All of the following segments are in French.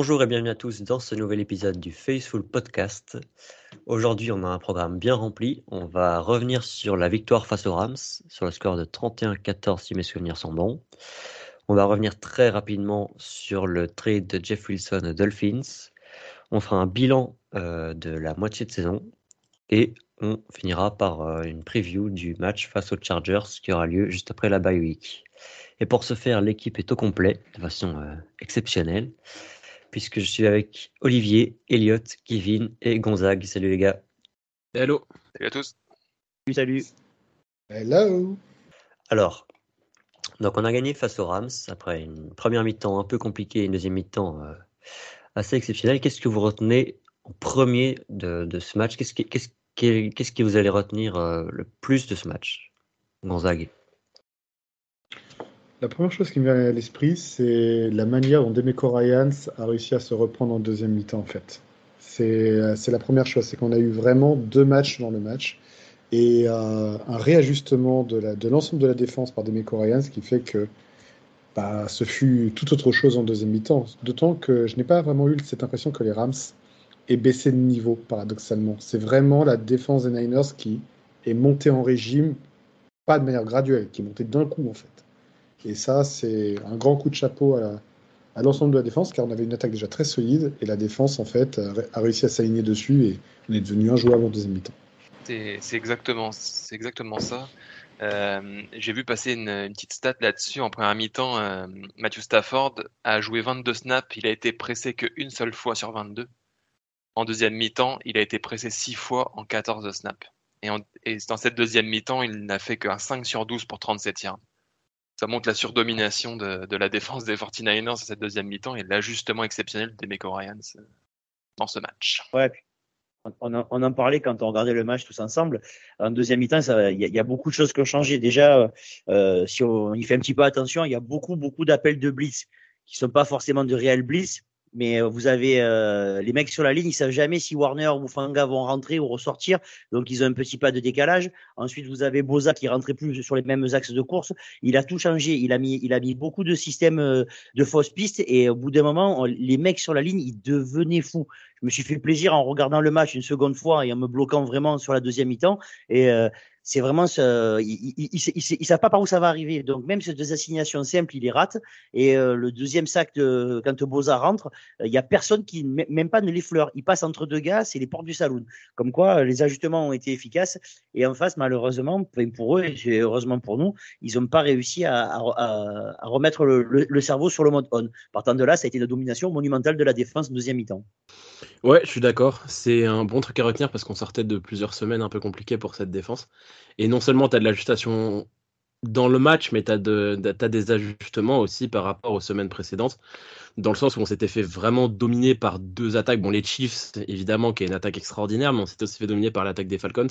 Bonjour et bienvenue à tous dans ce nouvel épisode du Faithful Podcast. Aujourd'hui, on a un programme bien rempli. On va revenir sur la victoire face aux Rams, sur le score de 31-14 si mes souvenirs sont bons. On va revenir très rapidement sur le trade de Jeff Wilson aux Dolphins. On fera un bilan euh, de la moitié de saison et on finira par euh, une preview du match face aux Chargers qui aura lieu juste après la bye week. Et pour ce faire, l'équipe est au complet de façon euh, exceptionnelle puisque je suis avec Olivier, Elliot, Kevin et Gonzague. Salut les gars. Hello. Salut à tous. Salut, salut. Hello. Alors, donc on a gagné face aux Rams après une première mi-temps un peu compliquée et une deuxième mi-temps euh, assez exceptionnelle. Qu'est-ce que vous retenez en premier de, ce match? Qu'est-ce qui, qu'est-ce, qu'est-ce qui vous allez retenir euh, le plus de ce match Gonzague? La première chose qui me vient à l'esprit, c'est la manière dont Demeco Ryans a réussi à se reprendre en deuxième mi-temps, en fait. C'est la première chose, c'est qu'on a eu vraiment deux matchs dans le match et euh, un réajustement de l'ensemble de, de, la défense par Demeco Ryans qui fait que bah, ce fut tout autre chose en deuxième mi-temps. D'autant que je n'ai pas vraiment eu cette impression que les Rams aient baissé de niveau, paradoxalement. C'est vraiment la défense des Niners qui est montée en régime, pas de manière graduelle, qui est montée d'un coup, en fait. Et ça, c'est un grand coup de chapeau à, l'ensemble de la défense, car on avait une attaque déjà très solide, et la défense, en fait, a, réussi à s'aligner dessus, et on est devenu injouable en deuxième mi-temps. C'est exactement, ça. Euh, j'ai vu passer une, petite stat là-dessus. En première mi-temps, euh, Matthew Stafford a joué 22 snaps. Il a été pressé qu'une seule fois sur 22. En deuxième mi-temps, il a été pressé 6 fois en 14 snaps. Et, et dans cette deuxième mi-temps, il n'a fait qu'un 5 sur 12 pour 37 yards ça montre la surdomination de, la défense des 49ers dans cette deuxième mi-temps et l'ajustement exceptionnel des Meko Ryans euh, dans ce match. Ouais, on, en, parlait quand on regardait le match tous ensemble. En deuxième mi-temps, il y, a beaucoup de choses qui ont changé. Déjà, euh, si on y fait un petit peu attention, il y a beaucoup, beaucoup d'appels de blitz qui sont pas forcément de réels blitz, mais euh, vous avez euh, les mecs sur la ligne, ils savent jamais si Warner ou Fanga vont rentrer ou ressortir, donc ils ont un petit pas de décalage. Ensuite, vous avez Boza qui rentrait plus sur les mêmes axes de course. Il a tout changé. Il a mis, il a mis beaucoup de systèmes euh, de fausses pistes et au bout d'un moment, les mecs sur la ligne, ils devenaient fous. Je me suis fait plaisir en regardant le match une seconde fois et en me bloquant vraiment sur la deuxième mi-temps. Et c'est vraiment ce, il, il, il, savent pas par où ça va arriver. Donc même ces deux assignations simples, il les rate. Et euh, le deuxième sac de quand Boza rentre, euh, il y a personne qui même pas ne les fleure. Il passe entre deux gars, c'est les portes du saloon. Comme quoi, les ajustements ont été efficaces. Et en face, malheureusement, pour eux et heureusement pour nous, ils n'ont pas réussi à, remettre le, le, cerveau sur le mode on. Partant de là, ça a été une domination monumentale de la défense deuxième mi-temps. Ouais, je suis d'accord. C'est un bon truc à retenir parce qu'on sortait de plusieurs semaines un peu compliquées pour cette défense. Et non seulement tu as de l'ajustation dans le match, mais tu as, des ajustements aussi par rapport aux semaines précédentes, dans le sens où on s'était fait vraiment dominer par deux attaques. Bon, les Chiefs, évidemment, qui est une attaque extraordinaire, mais on s'était aussi fait dominer par l'attaque des Falcons.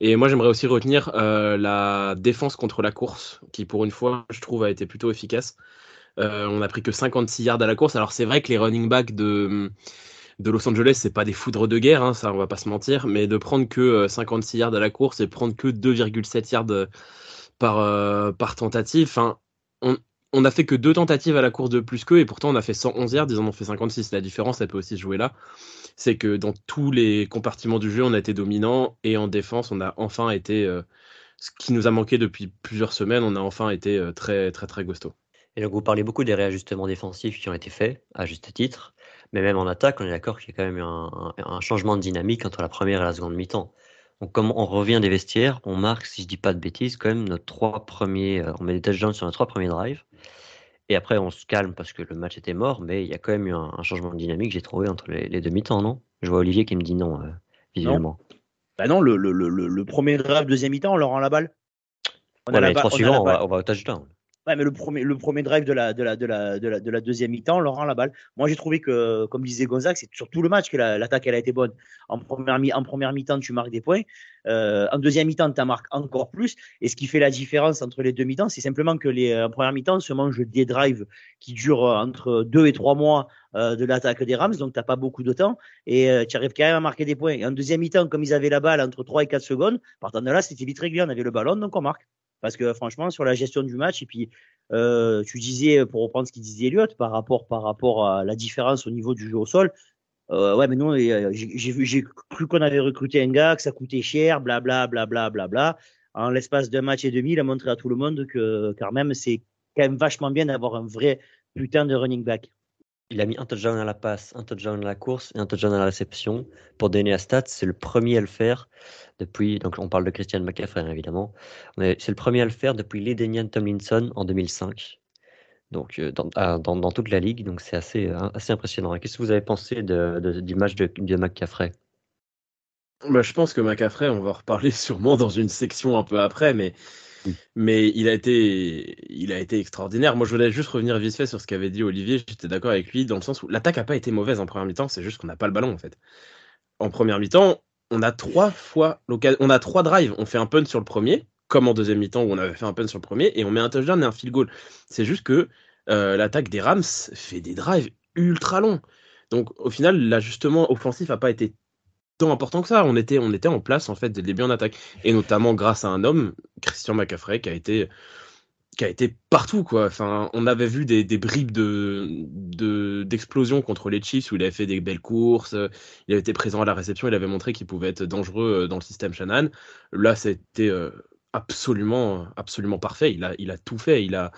Et moi, j'aimerais aussi retenir euh, la défense contre la course, qui pour une fois, je trouve, a été plutôt efficace. Euh, on a pris que 56 yards à la course. Alors, c'est vrai que les running backs de de Los Angeles, c'est pas des foudres de guerre, hein, ça on va pas se mentir, mais de prendre que 56 euh, yards à la course et prendre que 2,7 yards euh, par, euh, par tentative, on, on a fait que deux tentatives à la course de plus qu'eux et pourtant on a fait 111 yards, ils en ont fait 56. La différence, elle peut aussi jouer là. C'est que dans tous les compartiments du jeu, on a été dominant et en défense, on a enfin été ce qui nous a manqué depuis plusieurs semaines, on a enfin été très très très costaud. Et donc vous parlez beaucoup des réajustements défensifs qui ont été faits à juste titre. Mais même en attaque, on est d'accord qu'il y a quand même eu un, changement de dynamique entre la première et la seconde mi-temps. Donc, comme on revient des vestiaires, on marque, si je dis pas de bêtises, quand même nos trois premiers, euh, on met des touchdowns sur nos trois premiers drives. Et après, on se calme parce que le match était mort, mais il y a quand même eu un, changement de dynamique, j'ai trouvé, entre les, les deux mi-temps, non? Je vois Olivier qui me dit non, euh, visuellement. Non. Bah non, le, le, le, le, premier drive, deuxième mi-temps, on leur rend la balle. On a la les trois suivants, on, va, on va au touchdown. Ouais, mais le premier, le premier drive de la, de la, de la, de la, de la deuxième mi-temps, Laurent la balle. Moi, j'ai trouvé que, comme disait Gonzague, c'est sur tout le match que l'attaque, elle a été bonne. En première, mi, en première mi-temps, tu marques des points. Euh, en deuxième mi-temps, tu marques encore plus. Et ce qui fait la différence entre les deux mi-temps, c'est simplement que les, en première mi-temps, se mangent des drives qui durent entre deux et trois mois euh, de l'attaque des Rams, donc tu n'as pas beaucoup de temps. Et euh, tu arrives quand même à marquer des points. Et en deuxième mi-temps, comme ils avaient la balle entre 3 et 4 secondes, partant de là, c'était vite réglé. On avait le ballon, donc on marque parce que franchement, sur la gestion du match, et puis Euh, tu disais, pour reprendre ce qu'il disait Elliot, par rapport, à la différence au niveau du jeu au sol, euh, ouais, mais non, j'ai cru qu'on avait recruté un gars, que ça coûtait cher, blablabla, blablabla, bla, bla, bla. En l'espace d'un match et demi, il a montré à tout le monde que, quand même, c'est quand même vachement bien d'avoir un vrai putain de running back. Il a mis un touchdown à la passe, un touchdown à la course et un touchdown à la réception. Pour donner stats, c'est le premier à le faire depuis. Donc, on parle de Christian McCaffrey, hein, évidemment. C'est le premier à le faire depuis Ledenian Tomlinson en 2005. Donc, euh, dans, dans, toute la ligue. Donc, c'est assez, euh, assez impressionnant. Qu'est-ce que vous avez pensé de, du match de, de McCaffrey? Bah, Je pense que McCaffrey, on va en reparler sûrement dans une section un peu après, mais mais il a été, il a été extraordinaire. Moi, je voulais juste revenir vite fait sur ce qu'avait dit Olivier. J'étais d'accord avec lui dans le sens où l'attaque n'a pas été mauvaise en première mi-temps. C'est juste qu'on n'a pas le ballon en fait. En première mi-temps, on a trois fois on a trois drives. On fait un punt sur le premier, comme en deuxième mi-temps où on avait fait un punt sur le premier, et on met un touchdown et un field goal. C'est juste que euh, l'attaque des Rams fait des drives ultra longs. Donc au final, l'ajustement offensif n'a pas été important que ça. On était, on était en place en fait dès le début en attaque, et notamment grâce à un homme, Christian McCaffrey, qui a été qui a été partout quoi. Enfin, on avait vu des, bribes de d'explosion contre les Chiefs où il avait fait des belles courses, il avait été présent à la réception, il avait montré qu'il pouvait être dangereux euh, dans le système Shannon. Là, c'était euh, absolument absolument parfait. Il a il a tout fait. Il a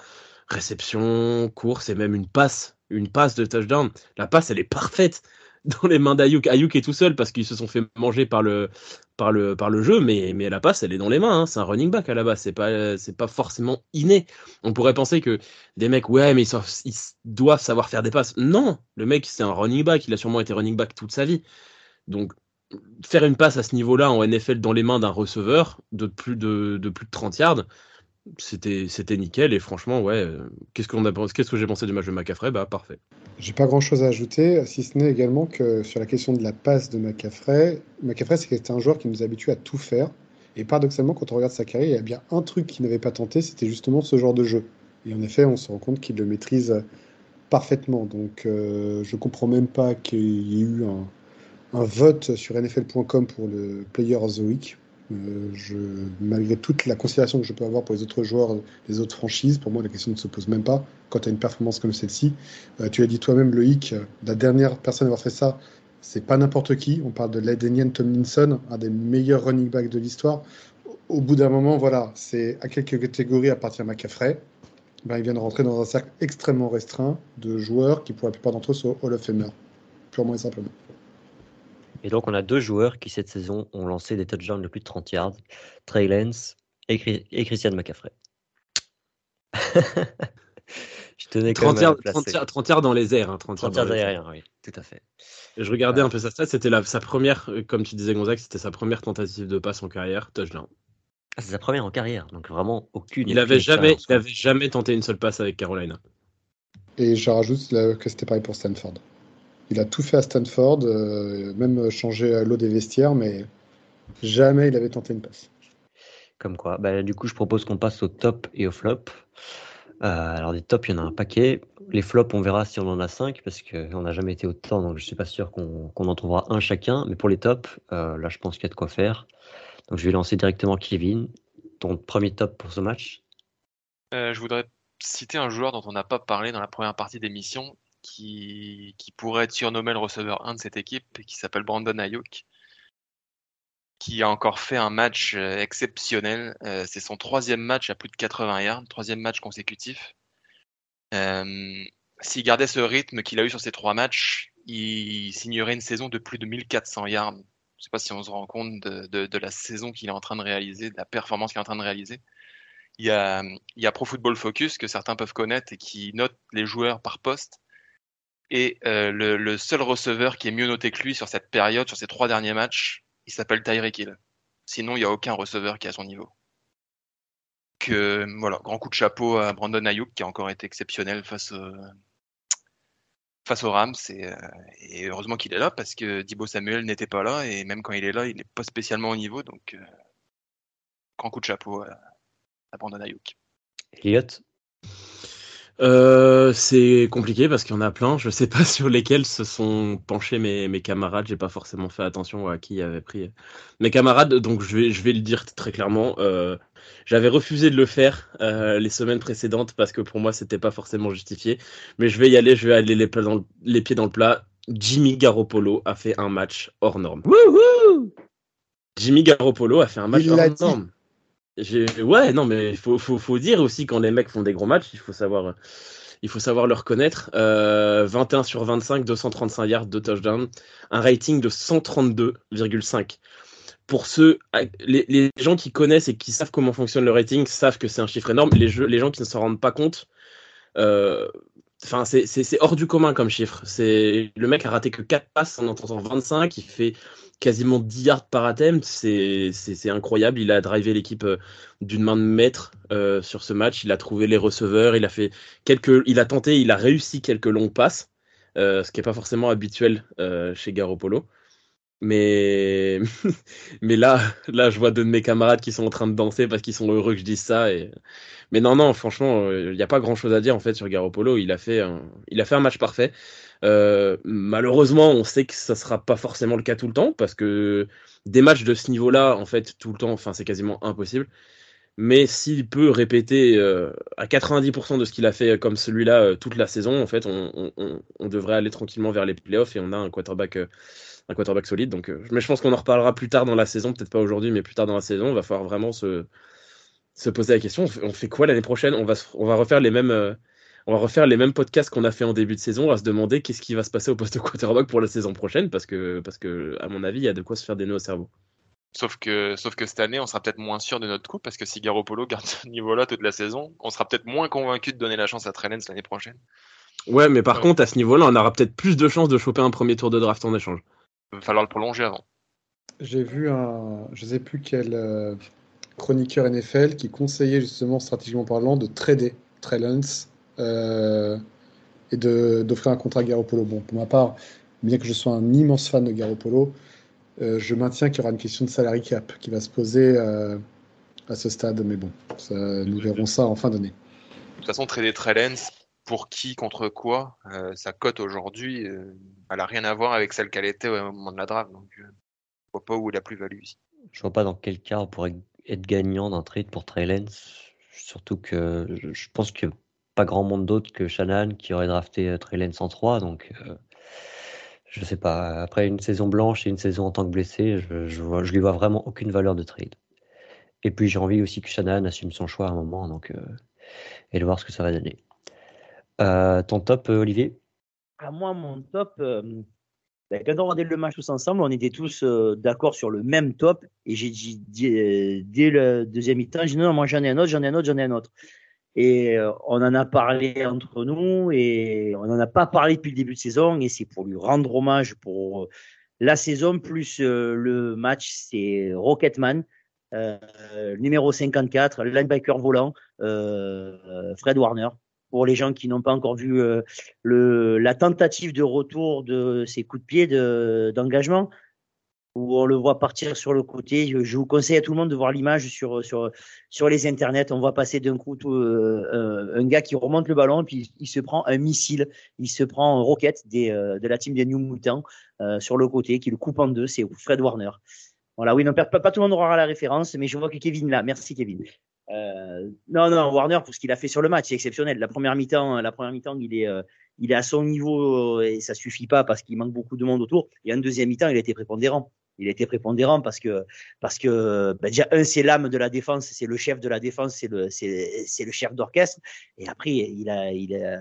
réception, course et même une passe, une passe de touchdown. La passe, elle est parfaite dans les mains d'Ayuk. Ayuk est tout seul parce qu'ils se sont fait manger par le, par le, par le jeu, mais, mais la passe, elle est dans les mains. Hein. C'est un running back à la base. C'est pas, c'est pas forcément inné. On pourrait penser que des mecs, ouais, mais ils, ils doivent savoir faire des passes. Non, le mec, c'est un running back. Il a sûrement été running back toute sa vie. Donc, faire une passe à ce niveau-là en NFL dans les mains d'un receveur de plus de, de plus de 30 yards, c'était c'était nickel et franchement ouais euh, qu'est-ce qu'on a qu'est-ce que j'ai pensé du match de McCaffrey? Bah parfait. J'ai pas grand chose à ajouter si ce n'est également que sur la question de la passe de McCaffrey McCaffrey c'est un joueur qui nous habitue à tout faire. Et paradoxalement quand on regarde sa carrière il y a bien un truc qu'il n'avait pas tenté c'était justement ce genre de jeu. Et en effet on se rend compte qu'il le maîtrise parfaitement. Donc euh, je comprends même pas qu'il y ait eu un, un vote sur NFL.com pour le Player of the Week euh, malgré toute la considération que je peux avoir pour les autres joueurs des autres franchises, pour moi la question ne se pose même pas quand tu as une performance comme celle-ci. Euh, tu as dit toi-même, Loïc, euh, la dernière personne à avoir fait ça, c'est pas n'importe qui. On parle de Ledenian Tomlinson, un des meilleurs running backs de l'histoire. Au bout d'un moment, voilà, c'est à quelques catégories à partir de McCaffrey. Ben, il vient de rentrer dans un cercle extrêmement restreint de joueurs qui, pour la plupart d'entre eux, sont Hall of Famer, purement et simplement. Et donc, on a deux joueurs qui, cette saison, ont lancé des touchdowns de plus de 30 yards Trey Lance et, Christian McCaffrey. je tenais 30, yards, 30, yards dans les airs. Hein, 30, 30 yards aériens, oui, tout à fait. je regardais un peu sa stat, c'était sa première, euh, comme tu disais Gonzague, c'était sa première tentative de passe en carrière, touchdown. Ah, c'est sa première en carrière, donc vraiment aucune. Il n'avait jamais, il avait jamais tenté une seule passe avec Carolina. Et je rajoute que c'était pareil pour Stanford. Il a tout fait à Stanford, euh, même changé l'eau des vestiaires, mais jamais il avait tenté une passe. Comme quoi. Bah, du coup, je propose qu'on passe au top et au flop. Euh, alors, des tops, il y en a un paquet. Les flops, on verra si on en a cinq, parce qu'on n'a jamais été autant, donc je ne suis pas sûr qu'on en trouvera un chacun. Mais pour les tops, euh, là, je pense qu'il y a de quoi faire. Donc, je vais lancer directement Kevin. Ton premier top pour ce match? Je voudrais citer un joueur dont on n'a pas parlé dans la première partie d'émission, qui, pourrait être surnommé le receveur 1 de cette équipe, qui s'appelle Brandon Ayuk, qui a encore fait un match euh, exceptionnel. Euh, c'est son troisième match à plus de 80 yards, troisième match consécutif. Euh, s'il gardait ce rythme qu'il a eu sur ces trois matchs, il signerait une saison de plus de 1400 yards. Je ne sais pas si on se rend compte de, la saison qu'il est en train de réaliser, de la performance qu'il est en train de réaliser. Il y, a, il y a Pro Football Focus que certains peuvent connaître et qui note les joueurs par poste. Et euh, le, seul receveur qui est mieux noté que lui sur cette période, sur ces trois derniers matchs, il s'appelle Tyreek Hill. Sinon, il n'y a aucun receveur qui est à son niveau. Que, voilà, grand coup de chapeau à Brandon Ayuk qui a encore été exceptionnel face, face aux Rams. Euh, et, heureusement qu'il est là parce que Dibo Samuel n'était pas là et même quand il est là, il n'est pas spécialement au niveau. Donc, euh, grand coup de chapeau à, à Brandon Ayuk. Elliot euh, c'est compliqué parce qu'il y en a plein. Je sais pas sur lesquels se sont penchés mes, mes camarades. J'ai pas forcément fait attention à qui avait pris mes camarades. Donc je vais, je vais le dire très clairement. Euh, J'avais refusé de le faire euh, les semaines précédentes parce que pour moi, c'était pas forcément justifié. Mais je vais y aller, je vais aller les, les pieds dans le plat. Jimmy Garoppolo a fait un match hors norme. Jimmy Garoppolo a fait un match hors norme. Ouais, non, mais il faut, faut, faut, dire aussi quand les mecs font des gros matchs, il faut savoir, il faut savoir le reconnaître. Euh, 21 sur 25, 235 yards, de touchdown, un rating de 132,5 pour ceux, les, les, gens qui connaissent et qui savent comment fonctionne le rating savent que c'est un chiffre énorme. Les, jeux, les gens qui ne s'en rendent pas compte, euh, enfin, c'est hors du commun comme chiffre. Le mec a raté que 4 passes en entendant 25, il fait quasiment 10 yards par attempt, c'est incroyable. Il a drivé l'équipe euh, d'une main de maître euh, sur ce match. Il a trouvé les receveurs, il a fait quelques, il a tenté, il a réussi quelques longues passes, euh, ce qui n'est pas forcément habituel chez Garoppolo. Mais, mais là, là, je vois deux de mes camarades qui sont en train de danser parce qu'ils sont heureux que je dise ça. Et... Mais non, non, franchement, il n'y a pas grand chose à dire en fait sur Garoppolo. Il a fait un, il a fait un match parfait. Euh, malheureusement, on sait que ça sera pas forcément le cas tout le temps parce que des matchs de ce niveau-là, en fait, tout le temps, enfin, c'est quasiment impossible. Mais s'il peut répéter euh, à 90% de ce qu'il a fait comme celui-là euh, toute la saison, en fait, on, devrait aller tranquillement vers les playoffs et on a un quarterback, un quarterback solide. Donc, mais je pense qu'on en reparlera plus tard dans la saison, peut-être pas aujourd'hui, mais plus tard dans la saison. Il va falloir vraiment se, se poser la question on fait quoi l'année prochaine? On va, on va refaire les mêmes on va refaire les mêmes podcasts qu'on a fait en début de saison, on va se demander qu'est-ce qui va se passer au poste de quarterback pour la saison prochaine, parce que, parce que à mon avis, il y a de quoi se faire des nœuds au cerveau. Sauf que, sauf que cette année, on sera peut-être moins sûr de notre coup, parce que si Garoppolo garde ce niveau-là toute la saison, on sera peut-être moins convaincu de donner la chance à Trellens l'année prochaine. Ouais, mais par contre, à ce niveau-là, on aura peut-être plus de chances de choper un premier tour de draft en échange. Il va falloir le prolonger avant. J'ai vu un, je sais plus quel euh, chroniqueur NFL qui conseillait justement stratégiquement parlant de trader Trellens euh, et d'offrir un contrat à Garoppolo. Bon, pour ma part, bien que je sois un immense fan de Garoppolo, euh, je maintiens qu'il y aura une question de salary cap qui va se poser à ce stade, mais bon, nous verrons ça en fin d'année. De toute façon, trader Trellens, pour qui, contre quoi, sa cote aujourd'hui, elle n'a rien à voir avec celle qu'elle était au moment de la draft. Donc, je ne vois pas où est la plus-value ici. Je vois pas dans quel cas on pourrait être gagnant d'un trade pour Trellens. Surtout que je pense que pas grand monde d'autre que Shannon qui aurait drafté euh, Trey 103. Donc, euh, je sais pas. Après une saison blanche et une saison en tant que blessé, je, je, je lui vois vraiment aucune valeur de trade. Et puis j'ai envie aussi que Shannon assume son choix à un moment, donc euh, et de voir ce que ça va donner. Ton top, Olivier? À moi, mon top. Ben, quand on regardait le match tous ensemble, on était tous d'accord sur le même top. Et j'ai dit dès le deuxième mi-temps, j'ai dit non, moi j'en ai un autre, j'en ai un autre, j'en ai un autre. Et euh, on en a parlé entre nous et on n'en a pas parlé depuis le début de saison. Et c'est pour lui rendre hommage pour euh, la saison plus euh, le match. C'est Rocketman, euh, numéro 54, linebacker volant, Fred Warner. Pour les gens qui n'ont pas encore vu le, la tentative de retour de ses coups de pied d'engagement, où on le voit partir sur le côté. Je, vous conseille à tout le monde de voir l'image sur, les internets. On voit passer d'un coup euh, euh, un gars qui remonte le ballon, puis il se prend un missile, il se prend un roquette euh, de la team des New Mutants sur le côté, qui le coupe en deux. C'est Fred Warner. Voilà, oui, non, pas, pas tout le monde aura la référence, mais je vois que Kevin là. Merci Kevin. Non, non, Warner pour ce qu'il a fait sur le match, c'est exceptionnel. La première mi-temps, la première mi-temps, il est, il est à son niveau et ça suffit pas parce qu'il manque beaucoup de monde autour. Et en deuxième mi-temps, il a été prépondérant il a été prépondérant parce que parce que ben déjà un c'est l'âme de la défense, c'est le chef de la défense, c'est le c'est c'est le chef d'orchestre. Et après il a il a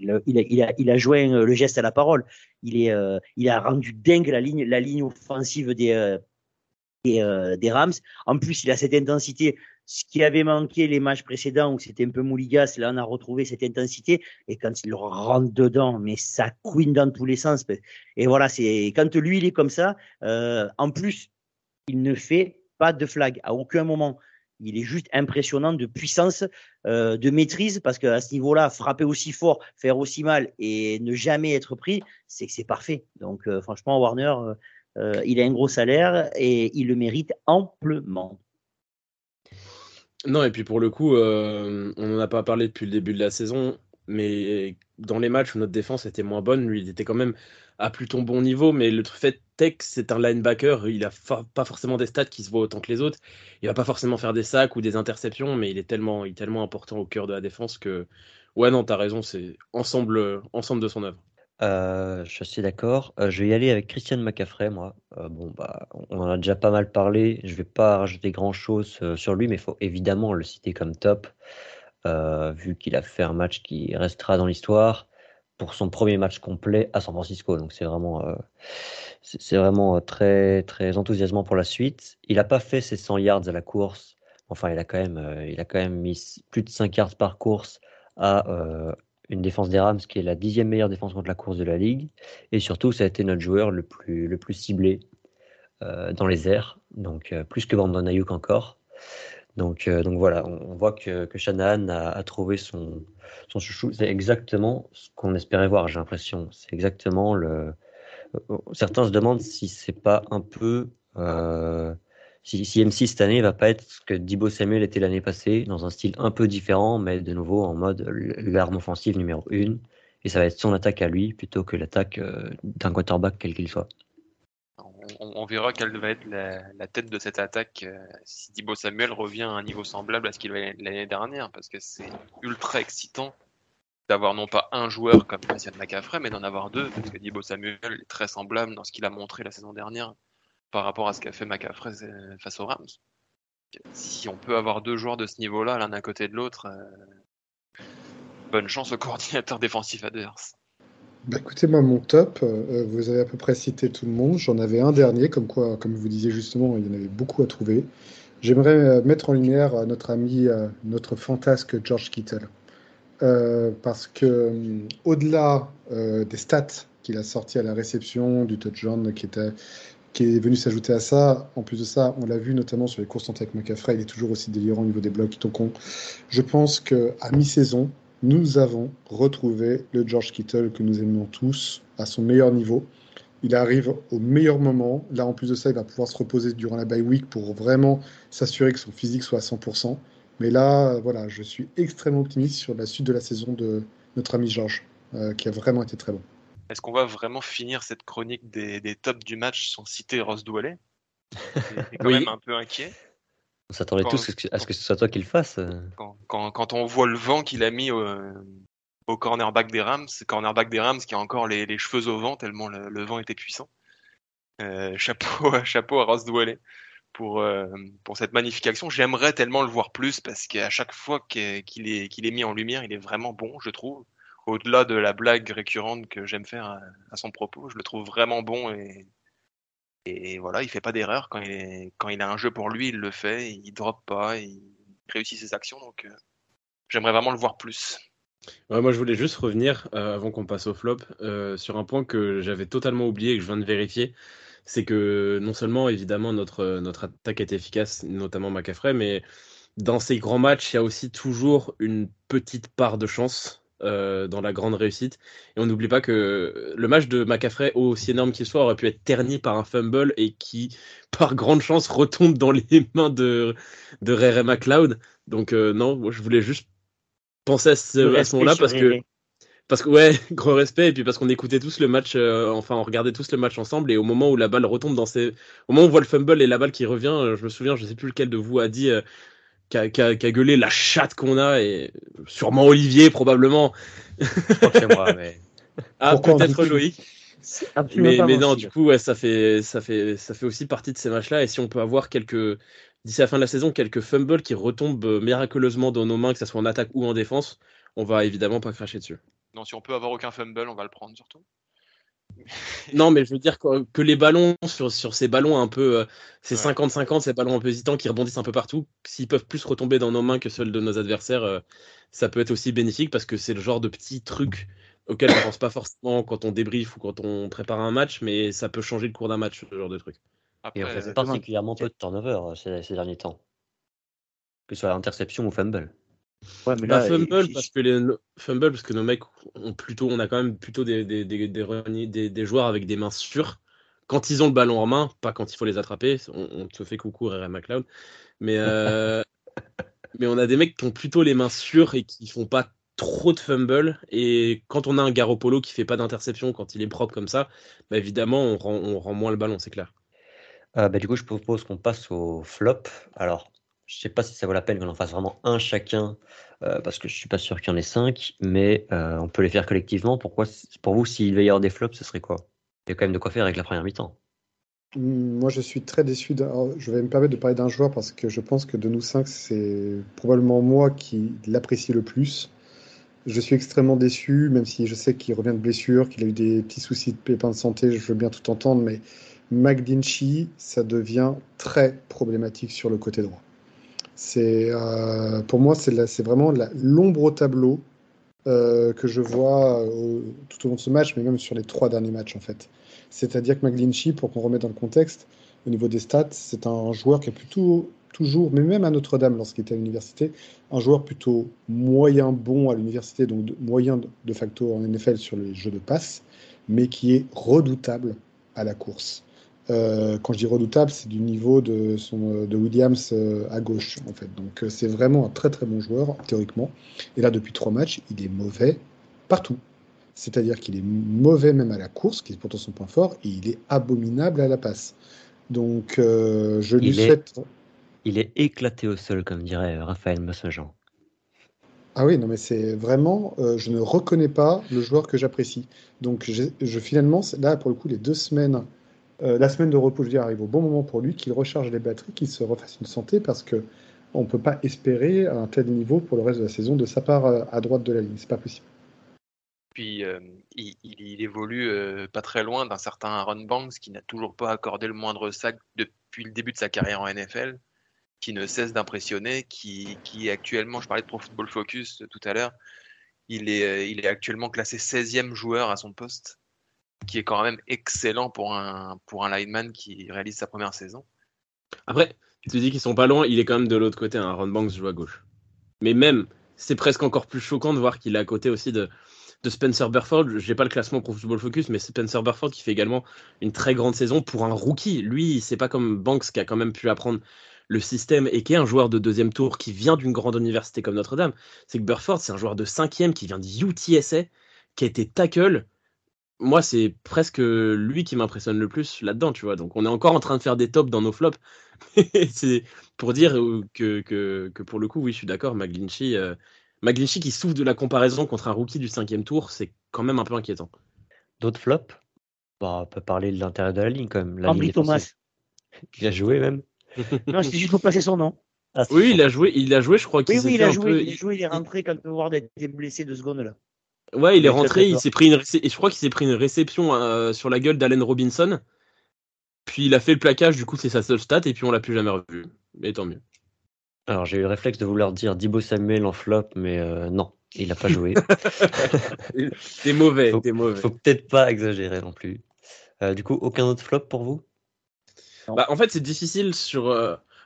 il a, il a il a joint le geste à la parole. Il est euh, il a rendu dingue la ligne la ligne offensive des euh, des, euh, des Rams. En plus il a cette intensité ce qui avait manqué les matchs précédents où c'était un peu mouligas, là on a retrouvé cette intensité et quand il rentre dedans, mais ça couine dans tous les sens. Et voilà, c'est quand lui il est comme ça. Euh, en plus, il ne fait pas de flag à aucun moment. Il est juste impressionnant de puissance, euh, de maîtrise, parce qu'à ce niveau-là, frapper aussi fort, faire aussi mal et ne jamais être pris, c'est que c'est parfait. Donc euh, franchement, Warner, il a un gros salaire et il le mérite amplement. Non, et puis pour le coup, euh, on n'en a pas parlé depuis le début de la saison, mais dans les matchs où notre défense était moins bonne, lui, il était quand même à plutôt bon niveau. Mais le fait Tech, c'est un linebacker. Il a pas forcément des stats qui se voient autant que les autres. Il va pas forcément faire des sacs ou des interceptions, mais il est tellement, il est tellement important au cœur de la défense que, ouais, non, tu as raison, c'est ensemble, ensemble de son œuvre. Je suis d'accord. Je vais y aller avec Christian McCaffrey, moi. Bon, bah, on en a déjà pas mal parlé. Je vais pas rajouter grand-chose sur lui, mais il faut évidemment le citer comme top, vu qu'il a fait un match qui restera dans l'histoire pour son premier match complet à San Francisco. Donc c'est vraiment, c'est vraiment très, très enthousiasmant pour la suite. Il n'a pas fait ses 100 yards à la course. Enfin, il a quand même, il a quand même mis plus de 5 yards par course à une défense des Rams qui est la dixième meilleure défense contre la course de la ligue. Et surtout, ça a été notre joueur le plus, le plus ciblé euh, dans les airs, donc euh, plus que Brandon Ayuk encore. Donc, euh, donc voilà, on, voit que, que Shanahan a, trouvé son, son chouchou. C'est exactement ce qu'on espérait voir, j'ai l'impression. C'est exactement le. Certains se demandent si c'est pas un peu si, si, M6 cette année va pas être ce que Dibo Samuel était l'année passée, dans un style un peu différent, mais de nouveau en mode l'arme offensive numéro une, et ça va être son attaque à lui plutôt que l'attaque euh, d'un quarterback quel qu'il soit. On, verra quelle va être la, tête de cette attaque euh, si Dibo Samuel revient à un niveau semblable à ce qu'il avait l'année dernière, parce que c'est ultra excitant d'avoir non pas un joueur comme Christian McCaffrey, mais d'en avoir deux, parce que Dibo Samuel est très semblable dans ce qu'il a montré la saison dernière par rapport à ce qu'a fait McCaffrey euh, face aux Rams. Si on peut avoir deux joueurs de ce niveau-là, l'un à côté de l'autre, euh, bonne chance au coordinateur défensif adverse. Bah écoutez, moi, mon top, euh, vous avez à peu près cité tout le monde. J'en avais un dernier, comme quoi, comme vous disiez justement, il y en avait beaucoup à trouver. J'aimerais mettre en lumière notre ami, notre fantasque George Kittle. parce que, au-delà des stats qu'il a sorti à la réception, du touchdown qui était qui est venu s'ajouter à ça. En plus de ça, on l'a vu notamment sur les courses en avec McCaffrey, il est toujours aussi délirant au niveau des blocs. Donc je pense qu'à mi-saison, nous avons retrouvé le George Kittle que nous aimions tous à son meilleur niveau. Il arrive au meilleur moment. Là, en plus de ça, il va pouvoir se reposer durant la bye week pour vraiment s'assurer que son physique soit à 100%. Mais là, voilà, je suis extrêmement optimiste sur la suite de la saison de notre ami George, euh, qui a vraiment été très bon. Est-ce qu'on va vraiment finir cette chronique des, tops du match sans citer Ross Doualet est quand même un peu inquiet. On s'attendait tous à ce que ce soit toi qui le fasse. Quand, on voit le vent qu'il a mis au, cornerback des Rams, cornerback des Rams qui a encore les, cheveux au vent tellement le, vent était puissant. Euh, chapeau, chapeau à Ross Doualet pour, euh, pour cette magnifique action. J'aimerais tellement le voir plus parce qu'à chaque fois qu'il est, qu'il est mis en lumière, il est vraiment bon, je trouve au-delà de la blague récurrente que j'aime faire à, son propos, je le trouve vraiment bon et, et voilà, il fait pas d'erreur quand il a un jeu pour lui, il le fait, il drop pas, il réussit ses actions donc euh, j'aimerais vraiment le voir plus. moi, je voulais juste revenir euh, avant qu'on passe au flop euh, sur un point que j'avais totalement oublié et que je viens de vérifier. C'est que non seulement, évidemment, notre, notre attaque est efficace, notamment McAffrey, mais dans ces grands matchs, il y a aussi toujours une petite part de chance. Euh, dans la grande réussite. Et on n'oublie pas que le match de McCaffrey, aussi énorme qu'il soit, aurait pu être terni par un fumble et qui, par grande chance, retombe dans les mains de, de Ray McLeod. Donc, euh, non, moi, je voulais juste penser à ce, moment-là parce que. Parce que ouais, gros respect et puis parce qu'on écoutait tous le match, euh, enfin on regardait tous le match ensemble et au moment où la balle retombe dans ses, au moment où on voit le fumble et la balle qui revient, je me souviens, je sais plus lequel de vous a dit, qui a, gueulé la chatte qu'on a, et sûrement Olivier, probablement. Je crois que c'est moi, mais. Ah, peut-être Loïc. Mais, mais non, du coup, ouais, ça, fait, ça, fait, ça fait aussi partie de ces matchs-là. Et si on peut avoir quelques, d'ici la fin de la saison, quelques fumbles qui retombent miraculeusement dans nos mains, que ce soit en attaque ou en défense, on va évidemment pas cracher dessus. Non, si on peut avoir aucun fumble, on va le prendre surtout non, mais je veux dire que, les ballons, sur, sur, ces ballons un peu, euh, ces 50-50, ces ballons un peu hésitants qui rebondissent un peu partout, s'ils peuvent plus retomber dans nos mains que ceux de nos adversaires, euh, ça peut être aussi bénéfique parce que c'est le genre de petits trucs auxquels on pense pas forcément quand on débrief ou quand on prépare un match, mais ça peut changer le cours d'un match, ce genre de truc. Et on fait particulièrement peu de turnover euh, ces, ces derniers temps, que ce soit interception ou fumble. Ouais, mais bah, fumble, parce que les fumble parce que nos mecs ont plutôt, on a quand même plutôt des, des, des, des, des joueurs avec des mains sûres quand ils ont le ballon en main, pas quand il faut les attraper. On, te fait coucou, Rere McLeod. Mais, euh, mais on a des mecs qui ont plutôt les mains sûres et qui font pas trop de fumbles. Et quand on a un Garoppolo qui fait pas d'interception, quand il est propre comme ça, bah évidemment, on rend, on rend, moins le ballon, c'est clair. Euh, bah, du coup, je propose qu'on passe au flop. Alors, je sais pas si ça vaut la peine qu'on en fasse vraiment un chacun, euh, parce que je suis pas sûr qu'il y en ait cinq, mais euh, on peut les faire collectivement. Pourquoi, pour vous, s'il devait y avoir des flops, ce serait quoi? Il y a quand même de quoi faire avec la première mi-temps. Mmh, moi, je suis très déçu. Je vais me permettre de parler d'un joueur parce que je pense que de nous cinq, c'est probablement moi qui l'apprécie le plus. Je suis extrêmement déçu, même si je sais qu'il revient de blessure, qu'il a eu des petits soucis de pépins de santé, je veux bien tout entendre, mais McDinchy, ça devient très problématique sur le côté droit. C'est euh, pour moi, c'est vraiment l'ombre au tableau euh, que je vois euh, tout au long de ce match, mais même sur les trois derniers matchs en fait. C'est-à-dire que McGlinchey, pour qu'on remette dans le contexte, au niveau des stats, c'est un joueur qui a plutôt toujours, mais même à Notre-Dame lorsqu'il était à l'université, un joueur plutôt moyen bon à l'université, donc moyen de facto en NFL sur les jeux de passe, mais qui est redoutable à la course. Euh, quand je dis redoutable, c'est du niveau de, son, de Williams euh, à gauche, en fait. Donc euh, c'est vraiment un très très bon joueur, théoriquement. Et là, depuis trois matchs, il est mauvais partout. C'est-à-dire qu'il est mauvais même à la course, qui est pourtant son point fort, et il est abominable à la passe. Donc je lui souhaite... Il est éclaté au sol, comme dirait Raphaël Massageant. Ah oui, non, mais c'est vraiment, je ne reconnais pas le joueur que j'apprécie. Donc, je, je, finalement, là, pour le coup, les deux semaines euh, la semaine de repos, je dis, arrive au bon moment pour lui, qu'il recharge les batteries, qu'il se refasse une santé, parce que on ne peut pas espérer un tel niveau pour le reste de la saison de sa part euh, à droite de la ligne. C'est pas possible. Puis euh, il, évolue pas très loin d'un certain Aaron Banks qui n'a toujours pas accordé le moindre sac depuis le début de sa carrière en NFL, qui ne cesse d'impressionner, qui, qui actuellement, je parlais de Pro Football Focus tout à l'heure, il est, il est actuellement classé 16e joueur à son poste qui est quand même excellent pour un, lineman qui réalise sa première saison. Après, tu dis qu'ils sont pas loin, il est quand même de l'autre côté. Hein. Ron Banks joue à gauche. Mais même, c'est presque encore plus choquant de voir qu'il est à côté aussi de, Spencer Burford. J'ai pas le classement pour Football Focus, mais Spencer Burford qui fait également une très grande saison pour un rookie. Lui, c'est pas comme Banks qui a quand même pu apprendre le système et qui est un joueur de deuxième tour qui vient d'une grande université comme Notre-Dame. C'est que Burford, c'est un joueur de cinquième qui vient de UTSA, qui a été tackle moi, c'est presque lui qui m'impressionne le plus là-dedans, tu vois. Donc, on est encore en train de faire des tops dans nos flops. c'est pour dire que, que, que, pour le coup, oui, je suis d'accord. McGlinchey, euh, qui souffre de la comparaison contre un rookie du cinquième tour, c'est quand même un peu inquiétant. D'autres flops? Bah, On peut parler de l'intérieur de la ligne quand même. La Thomas. Il a joué même. non, c'était juste pour placer son nom. Ah, oui, il a joué, il a joué, je crois qu'il oui, oui, il a joué, il a joué, il est rentré quand Ward était blessé deux secondes là. Ouais, il est rentré, il s'est pris une et je crois qu'il s'est pris une réception euh, sur la gueule d'Allen Robinson. Puis il a fait le plaquage, du coup c'est sa seule stat et puis on l'a plus jamais revu. Mais tant mieux. Alors j'ai eu le réflexe de vouloir dire Dibo Samuel en flop, mais euh, non, il n'a pas joué. t'es mauvais, faut, mauvais. Faut peut-être pas exagérer non plus. Euh, du coup, aucun autre flop pour vous? Bah, En fait, c'est difficile sur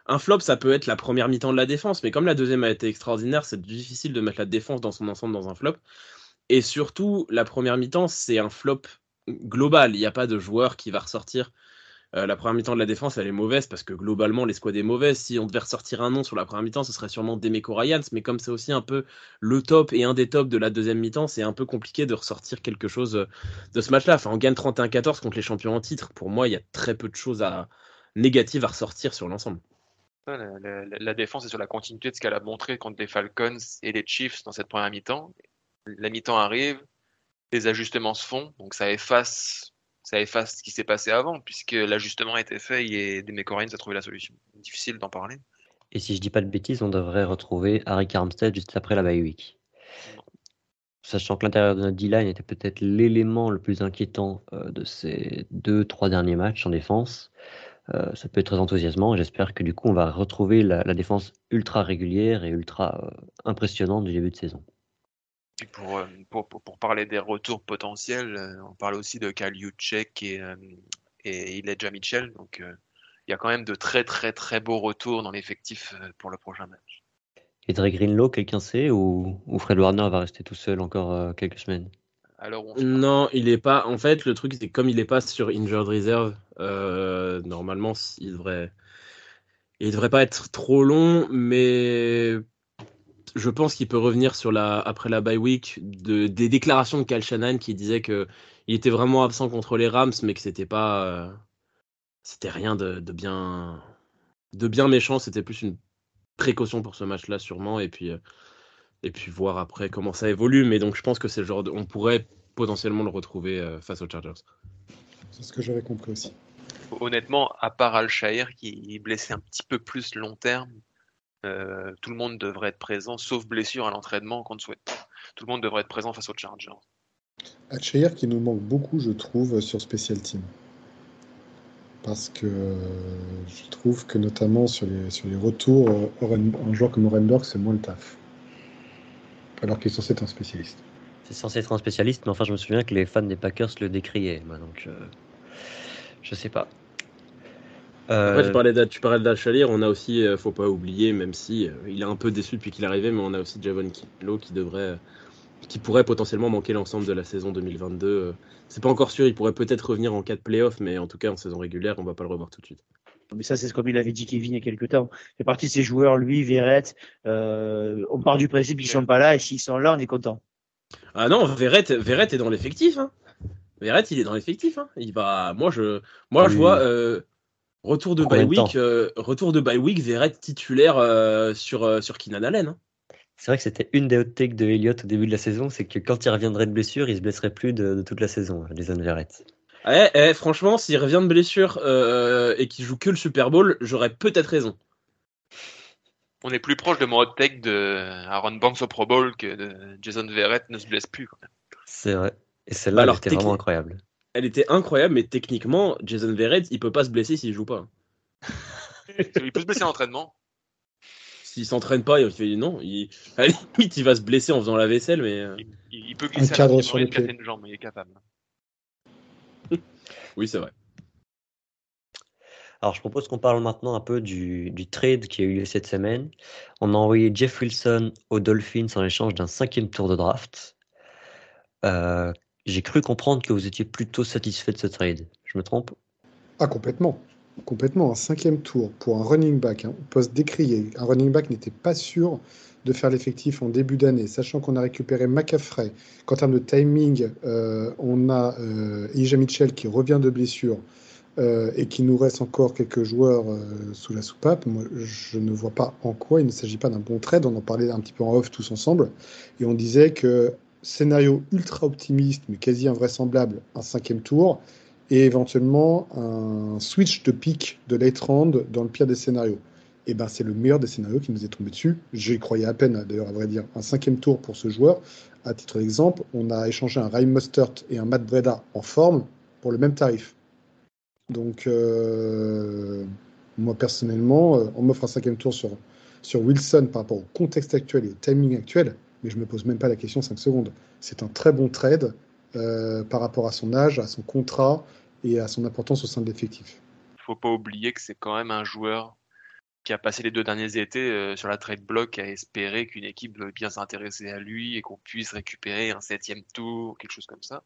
un flop, ça peut être la première mi-temps de la défense, mais comme la deuxième a été extraordinaire, c'est difficile de mettre la défense dans son ensemble dans un flop. Et surtout, la première mi-temps, c'est un flop global. Il n'y a pas de joueur qui va ressortir. Euh, la première mi-temps de la défense, elle est mauvaise parce que globalement, l'escouade est mauvaise. Si on devait ressortir un nom sur la première mi-temps, ce serait sûrement Demeco Ryans. Mais comme c'est aussi un peu le top et un des tops de la deuxième mi-temps, c'est un peu compliqué de ressortir quelque chose euh, de ce match-là. Enfin, on gagne 31-14 contre les champions en titre. Pour moi, il y a très peu de choses à... négatives à ressortir sur l'ensemble. La, la, défense est sur la continuité de ce qu'elle a montré contre les Falcons et les Chiefs dans cette première mi-temps la mi-temps arrive, les ajustements se font, donc ça efface, ça efface ce qui s'est passé avant, puisque l'ajustement a été fait et Demeco a trouvé la solution. Difficile d'en parler. Et si je dis pas de bêtises, on devrait retrouver Harry Armstead juste après la bye week. Sachant que l'intérieur de notre D-line était peut-être l'élément le plus inquiétant euh, de ces deux, trois derniers matchs en défense, euh, ça peut être très enthousiasmant. J'espère que du coup, on va retrouver la, défense ultra régulière et ultra euh, impressionnante du début de saison. Euh, pour, pour, pour, parler des retours potentiels, euh, on parle aussi de Kyle et, euh, et Iledja Mitchell. Donc il y a quand même de très très très beaux retours dans l'effectif pour le prochain match. Et Dre Greenlow, quelqu'un sait ou, ou, Fred Warner va rester tout seul encore quelques semaines? Alors, Non, il est pas. En fait, le truc, c'est comme il est pas sur Injured Reserve, normalement, il devrait. Il devrait pas être trop long, mais je pense qu'il peut revenir sur la, après la bye week de, des déclarations de Cal Shannon qui disait que il était vraiment absent contre les Rams, mais que c'était pas, euh, c'était rien de, de, bien, de bien méchant. C'était plus une précaution pour ce match-là sûrement, et puis, euh, et puis voir après comment ça évolue. Mais donc je pense que c'est le genre, de, on pourrait potentiellement le retrouver euh, face aux Chargers. C'est ce que j'avais compris aussi. Honnêtement, à part Al Shair qui est blessé un petit peu plus long terme, euh, tout le monde devrait être présent, sauf blessure à l'entraînement qu'on ne souhaite pas. Tout le monde devrait être présent face aux Chargers. Al qui nous manque beaucoup, je trouve, sur Special Team. Parce que je trouve que notamment sur les, sur les retours, un joueur comme Orenberg, c'est moins le taf. Alors qu'il est censé être un spécialiste. C'est censé être un spécialiste, mais enfin, je me souviens que les fans des Packers le décriaient. donc, euh, je sais pas. Après, tu euh, parlais, tu parlais d'Alchalir, on a aussi, euh, faut pas oublier, même si il est un peu déçu depuis qu'il est arrivé, mais on a aussi Javon Kilo qui devrait, qui pourrait potentiellement manquer l'ensemble de la saison 2022. C'est pas encore sûr, il pourrait peut-être revenir en cas de playoff, mais en tout cas en saison régulière, on va pas le revoir tout de suite. Mais ça, c'est comme il avait dit Kevin il y a quelques temps. Fait partie de ces joueurs, lui, Verrette. on part du principe qu'ils sont pas là, et s'ils sont là, on est content. Ah non, Verrette, est dans l'effectif. Hein. Verrette, il est dans l'effectif. Hein. Il va. Moi, je, moi, je vois euh, retour de bye week, euh, retour de bye week, titulaire euh, sur sur Keenan Allen. Hein. C'est vrai que c'était une des hot takes de Elliott au début de la saison, c'est que quand il reviendrait de blessure, il se blesserait plus de, toute la saison, Jason Verrette. Eh, eh, franchement, s'il revient de blessure et qu'il joue que le Super Bowl, j'aurais peut-être raison on est plus proche de mon hot take de Aaron Banks au Pro Bowl que de Jason Verrett ne se blesse plus. C'est vrai. Et celle-là, bah, elle était vraiment incroyable. Elle était incroyable, mais techniquement, Jason Verrett, il peut pas se blesser s'il joue pas. il peut se blesser en entraînement. S'il s'entraîne pas, il fait non. Il... À la limite, il va se blesser en faisant la vaisselle, mais. Euh, il, peut glisser un cadre sur le une jambe, il est capable. oui, c'est vrai. Alors, je propose qu'on parle maintenant un peu du, trade qui a eu lieu cette semaine. On a envoyé Jeff Wilson aux Dolphins en échange d'un cinquième tour de draft. Euh, j'ai cru comprendre que vous étiez plutôt satisfait de ce trade. Je me trompe? Ah, complètement. Complètement. Un cinquième tour pour un running back, hein, poste décrié. Un running back n'était pas sûr de faire l'effectif en début d'année, sachant qu'on a récupéré McAffrey, qu'en termes de timing, euh, on a euh, Elijah Mitchell qui revient de blessure. Euh, et qu'il nous reste encore quelques joueurs euh, sous la soupape, moi, je ne vois pas en quoi il ne s'agit pas d'un bon trade. On en parlait un petit peu en off tous ensemble, et on disait que scénario ultra optimiste, mais quasi invraisemblable, un cinquième tour, et éventuellement un switch de pick de late round dans le pire des scénarios. Et eh ben c'est le meilleur des scénarios qui nous est tombé dessus. J'y croyais à peine, d'ailleurs, à vrai dire. Un cinquième tour pour ce joueur. À titre d'exemple, on a échangé un Ryan Mustard et un Matt Breda en forme pour le même tarif. Donc, euh, moi personnellement, euh, on m'offre un cinquième tour sur, sur Wilson par rapport au contexte actuel et au timing actuel, mais je ne me pose même pas la question 5 secondes. C'est un très bon trade euh, par rapport à son âge, à son contrat et à son importance au sein de l'effectif. Il ne faut pas oublier que c'est quand même un joueur qui a passé les deux derniers étés sur la trade block à espérer qu'une équipe veuille bien s'intéresser à lui et qu'on puisse récupérer un septième tour, quelque chose comme ça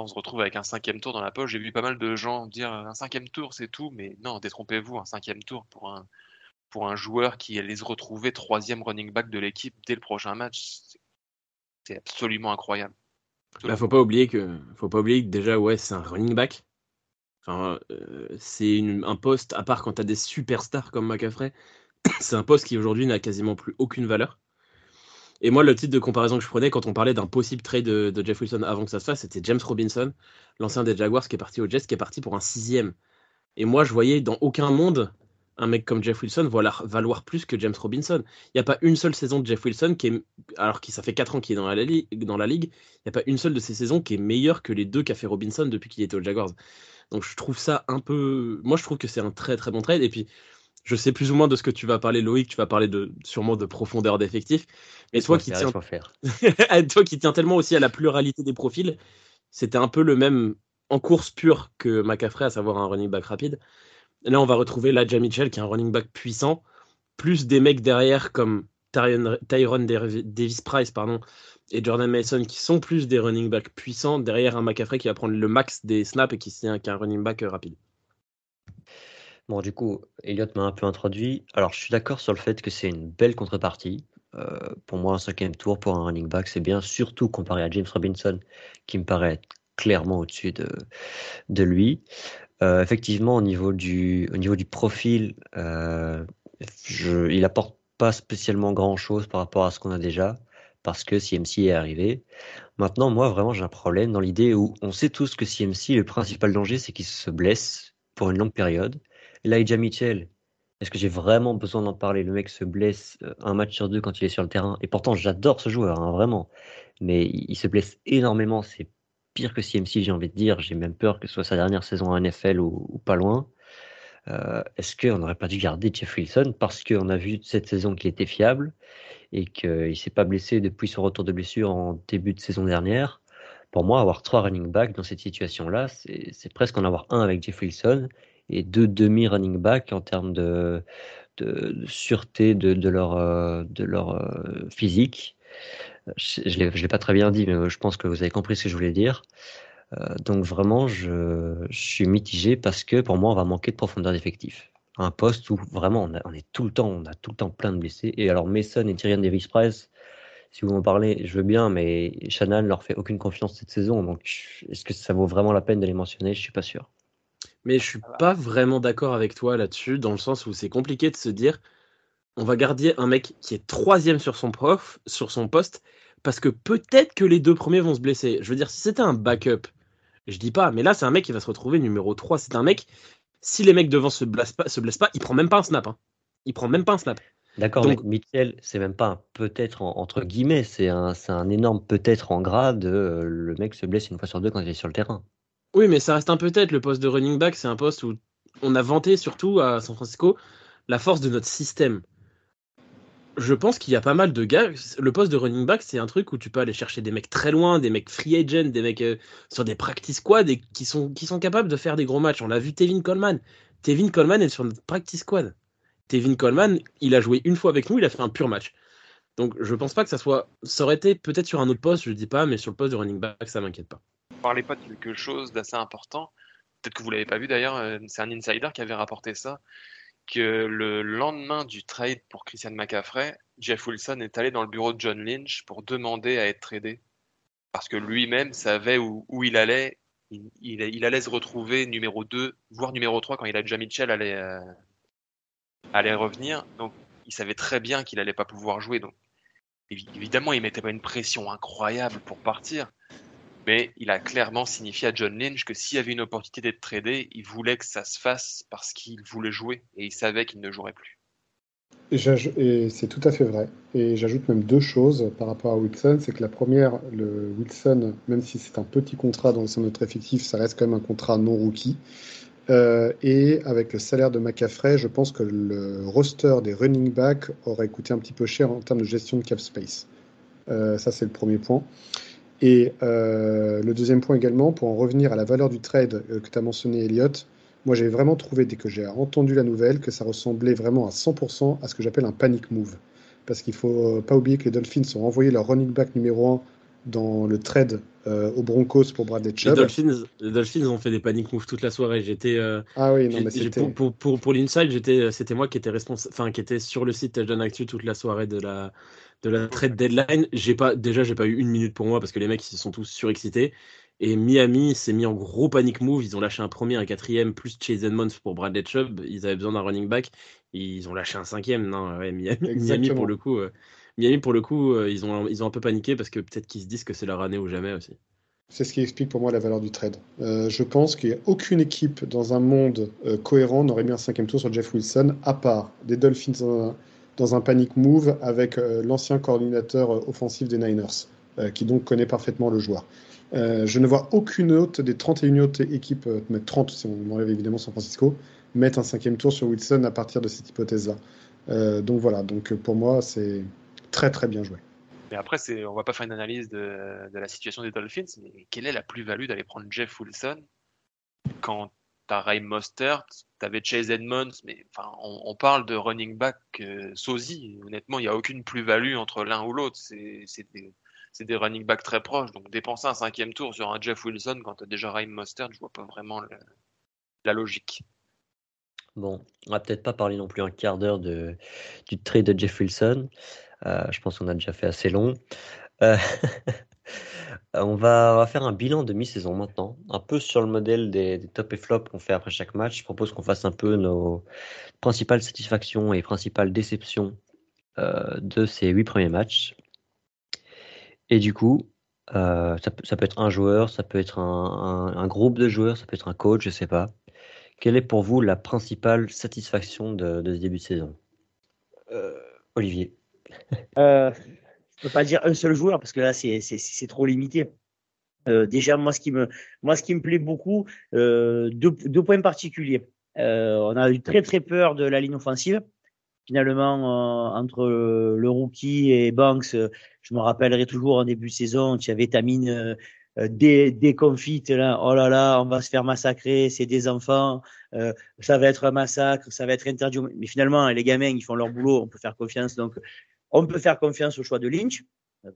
on se retrouve avec un cinquième tour dans la poche. J'ai vu pas mal de gens dire euh, un cinquième tour, c'est tout, mais non, détrompez-vous, un cinquième tour pour un, pour un joueur qui allait se retrouver troisième running back de l'équipe dès le prochain match, c'est absolument incroyable. Il Là, faut pas oublier que, faut pas oublier que déjà, ouais, c'est un running back. Enfin, euh, c'est un poste, à part quand tu as des superstars comme McAffrey, c'est un poste qui aujourd'hui n'a quasiment plus aucune valeur. Et moi, le titre de comparaison que je prenais quand on parlait d'un possible trade de, Jeff Wilson avant que ça se fasse, c'était James Robinson, l'ancien des Jaguars qui est parti au Jets, qui est parti pour un sixième. Et moi, je voyais dans aucun monde un mec comme Jeff Wilson valoir plus que James Robinson. Il n'y a pas une seule saison de Jeff Wilson qui est, alors que ça fait 4 ans qu'il est dans la, dans la ligue, il n'y a pas une seule de ces saisons qui est meilleure que les deux qu'a fait Robinson depuis qu'il était aux Jaguars. Donc je trouve ça un peu. Moi, je trouve que c'est un très très bon trade. Et puis, je sais plus ou moins de ce que tu vas parler, Loïc. Tu vas parler de sûrement de profondeur d'effectif. Mais toi qui, tiens... toi qui tiens tellement aussi à la pluralité des profils, c'était un peu le même en course pure que McCaffrey, à savoir un running back rapide. Là, on va retrouver Ladja Mitchell, qui est un running back puissant, plus des mecs derrière comme Tyron Davis Price pardon, et Jordan Mason, qui sont plus des running backs puissants, derrière un McCaffrey qui va prendre le max des snaps et qui est un running back rapide. Bon, du coup, Elliot m'a un peu introduit. Alors, je suis d'accord sur le fait que c'est une belle contrepartie. pour moi, un cinquième tour pour un running back, c'est bien, surtout comparé à James Robinson, qui me paraît clairement au-dessus de, de lui. Effectivement, au niveau du, au niveau du profil, je, il apporte pas spécialement grand-chose par rapport à ce qu'on a déjà, parce que CMC est arrivé. Maintenant, moi, vraiment, j'ai un problème dans l'idée où on sait tous que CMC, le principal danger, c'est qu'il se blesse pour une longue période. Elijah Mitchell, est-ce que j'ai vraiment besoin d'en parler? Le mec se blesse euh, un match sur deux quand il est sur le terrain. Et pourtant, j'adore ce joueur, hein, vraiment. Mais il se blesse énormément. Pire que CMC, j'ai envie de dire. J'ai même peur que ce soit sa dernière saison en NFL ou pas loin. Euh, est-ce qu'on n'aurait pas dû garder Jeff Wilson parce qu'on a vu cette saison qu'il était fiable et qu'il ne s'est pas blessé depuis son retour de blessure en début de saison dernière? Pour moi, avoir trois running backs dans cette situation-là, c'est presque en avoir un avec Jeff Wilson et deux demi-running backs en termes de, sûreté de, leur, euh, de leur euh, physique. Je ne l'ai pas très bien dit, mais je pense que vous avez compris ce que je voulais dire. Euh, donc vraiment, je, suis mitigé parce que pour moi, on va manquer de profondeur d'effectif. Un poste où vraiment on, est tout le temps, on a tout le temps plein de blessés. Et alors Mason et Tyrion Davis Price, si vous en parlez, je veux bien, mais Shannon leur fait aucune confiance cette saison. Donc est-ce que ça vaut vraiment la peine de les mentionner? Je suis pas sûr. Mais je suis pas vraiment d'accord avec toi là-dessus, dans le sens où c'est compliqué de se dire on va garder un mec qui est troisième sur son prof, sur son poste, parce que peut-être que les deux premiers vont se blesser. Je veux dire, si c'était un backup, je dis pas, mais là, c'est un mec qui va se retrouver numéro 3. C'est un mec, si les mecs devant se blessent pas, se blessent pas il prend même pas un snap. Hein. Il prend même pas un snap. D'accord, donc Mitchell, c'est même pas un peut-être entre guillemets, c'est un, un énorme peut-être en grade. Euh, le mec se blesse une fois sur deux quand il est sur le terrain. Oui, mais ça reste un peut-être. Le poste de running back, c'est un poste où on a vanté surtout à San Francisco la force de notre système je pense qu'il y a pas mal de gars. Le poste de running back, c'est un truc où tu peux aller chercher des mecs très loin, des mecs free agent, des mecs euh, sur des practice squad et qui sont, qui sont capables de faire des gros matchs. On l'a vu Tevin Coleman. Tevin Coleman est sur notre practice squad. Tevin Coleman, il a joué une fois avec nous, il a fait un pur match. Donc je pense pas que ça soit. Ça aurait été peut-être sur un autre poste, je dis pas, mais sur le poste de running back, ça m'inquiète pas. Vous parlez pas de quelque chose d'assez important. Peut-être que vous l'avez pas vu d'ailleurs, euh, c'est un insider qui avait rapporté ça que le lendemain du trade pour Christian McCaffrey, Jeff Wilson est allé dans le bureau de John Lynch pour demander à être tradé. Parce que lui-même savait où, il allait. Il, allait se retrouver numéro 2, voire numéro 3 quand il a déjà Mitchell allait, euh, allait revenir. Donc il savait très bien qu'il allait pas pouvoir jouer. Donc évidemment, il mettait pas une pression incroyable pour partir. Mais il a clairement signifié à John Lynch que s'il y avait une opportunité d'être tradé, il voulait que ça se fasse parce qu'il voulait jouer et il savait qu'il ne jouerait plus. Et, c'est tout à fait vrai. Et j'ajoute même deux choses par rapport à Wilson. C'est que la première, le Wilson, même si c'est un petit contrat dans notre effectif, ça reste quand même un contrat non rookie. Euh, et avec le salaire de McCaffrey, je pense que le roster des running backs aurait coûté un petit peu cher en termes de gestion de cap space. Euh, ça, c'est le premier point. Et euh, le deuxième point également, pour en revenir à la valeur du trade euh, que tu as mentionné, Elliot, moi j'ai vraiment trouvé, dès que j'ai entendu la nouvelle, que ça ressemblait vraiment à 100% à ce que j'appelle un panic move. Parce qu'il ne faut pas oublier que les Dolphins ont envoyé leur running back numéro 1 dans le trade euh, aux Broncos pour Bradley Chubb. Les Dolphins, les Dolphins ont fait des panic moves toute la soirée. J'étais ah oui, non, mais c'était pour, pour, pour, pour l'inside, j'étais c'était moi qui était responsable, enfin qui était sur le site Touchdown Actu toute la soirée de la de la trade deadline. J'ai pas, déjà, j'ai pas eu une minute pour moi parce que les mecs ils se sont tous surexcités. Et Miami s'est mis en gros panic move. Ils ont lâché un premier, un quatrième, plus Chase Edmonds pour Bradley Chubb. Ils avaient besoin d'un running back. Ils ont lâché un cinquième. Non, Miami, pour le coup, euh, Miami pour le coup, euh, ils ont, ils ont un peu paniqué parce que peut-être qu'ils se disent que c'est leur année ou jamais aussi. C'est ce qui explique pour moi la valeur du trade. Euh, je pense qu'il n'y a aucune équipe dans un monde cohérent n'aurait mis un cinquième tour sur Jeff Wilson, à part des Dolphins dans un panic move avec euh, l'ancien coordinateur euh, offensif des Niners, euh, qui donc connaît parfaitement le joueur. je ne vois aucune autre des 31 autres équipes, mais 30 si on enlève évidemment San Francisco, mettre un cinquième tour sur Wilson à partir de cette hypothèse-là. donc voilà, donc pour moi, c'est très très bien joué. Mais après, c'est, on va pas faire une analyse de, de la situation des Dolphins, mais quelle est la plus-value d'aller prendre Jeff Wilson quand t'as Ray Mostert, t'avais Chase Edmonds, mais on, parle de running back euh, sosie. Honnêtement, il n'y a aucune plus-value entre l'un ou l'autre. C'est des, running backs très proches. Donc dépenser un cinquième tour sur un Jeff Wilson quand t'as déjà Ray Mostert, je vois pas vraiment la logique. Bon, on va peut-être pas parler non plus un quart d'heure du trade de Jeff Wilson. Euh, je pense qu'on a déjà fait assez long. Euh, on, va, on, va, faire un bilan de mi-saison maintenant, un peu sur le modèle des, des top et flop qu'on fait après chaque match. Je propose qu'on fasse un peu nos principales satisfactions et principales déceptions euh, de ces huit premiers matchs. Et du coup, euh, ça, ça, peut être un joueur, ça peut être un, un, un, groupe de joueurs, ça peut être un coach, je sais pas. Quelle est pour vous la principale satisfaction de, de ce début de saison? Euh, Olivier euh, Je peux pas dire un seul joueur parce que là c'est trop limité. Euh, déjà moi ce qui me moi ce qui me plaît beaucoup euh, deux, points particuliers. Euh, on a eu très très peur de la ligne offensive. Finalement entre le rookie et Banks, je me rappellerai toujours en début de saison, tu avais Tamine des, des là, oh là là, on va se faire massacrer, c'est des enfants, ça va être un massacre, ça va être interdit. Mais finalement, les gamins, ils font leur boulot, on peut faire confiance. Donc, on peut faire confiance au choix de Lynch.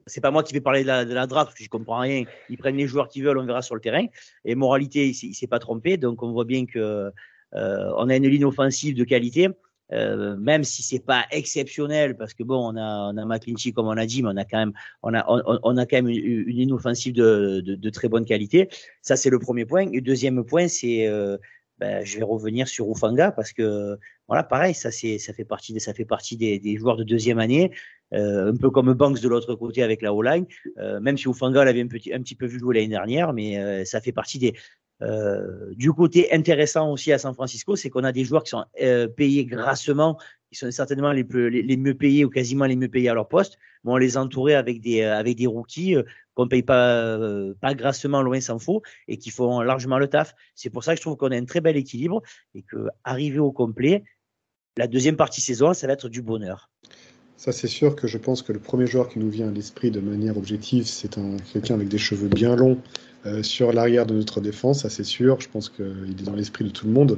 C'est pas moi qui vais parler de la, de draft, je comprends rien. Ils prennent les joueurs qu'ils veulent, on verra sur le terrain. Et moralité, il, il s'est pas trompé, donc on voit bien que euh, on a une ligne offensive de qualité. Euh, même si c'est pas exceptionnel, parce que bon, on a, on a McClinchy comme on a dit, mais on a quand même, on a, on, a quand même une, une ligne offensive de, de, très bonne qualité. Ça, c'est le premier point. Et deuxième point, c'est, euh, ben, je vais revenir sur Ufanga parce que voilà, pareil, ça c'est, ça fait partie, des, ça fait partie des, des joueurs de deuxième année. Euh, un peu comme Banks de l'autre côté avec la O-line, euh, même si Ufanga l'avait un petit, un petit peu vu jouer l'année dernière, mais euh, ça fait partie des, euh, du côté intéressant aussi à San Francisco, c'est qu'on a des joueurs qui sont euh, payés grassement, qui sont certainement les, les, mieux payés ou quasiment les mieux payés à leur poste. Mais on les entourer avec des, euh, avec des rookies qu'on paye pas, pas grassement, loin s'en faut, et qui font largement le taf. C'est pour ça que je trouve qu'on a un très bel équilibre et que arriver au complet, la deuxième partie saison, ça va être du bonheur. Ça, c'est sûr que je pense que le premier joueur qui nous vient à l'esprit de manière objective, c'est un quelqu'un avec des cheveux bien longs euh, sur l'arrière de notre défense, ça c'est sûr. Je pense qu'il est dans l'esprit de tout le monde.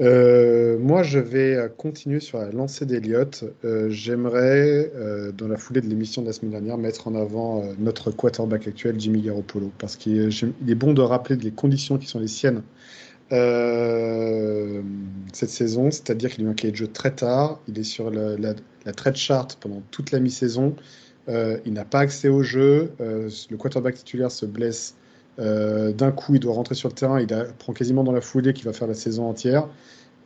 Euh, moi, je vais continuer sur la lancée d'Eliott. Euh, J'aimerais, euh, dans la foulée de l'émission de la semaine dernière, mettre en avant euh, notre quarterback actuel, Jimmy Garoppolo, parce qu'il est bon de rappeler les conditions qui sont les siennes euh, cette saison, c'est-à-dire qu'il un cahier de jeu très tard, il est sur la, la, trade chart pendant toute la mi-saison, euh, il n'a pas accès au jeu, euh, le quarterback titulaire se blesse d'un coup, il doit rentrer sur le terrain, il apprend quasiment dans la foulée qu'il va faire la saison entière,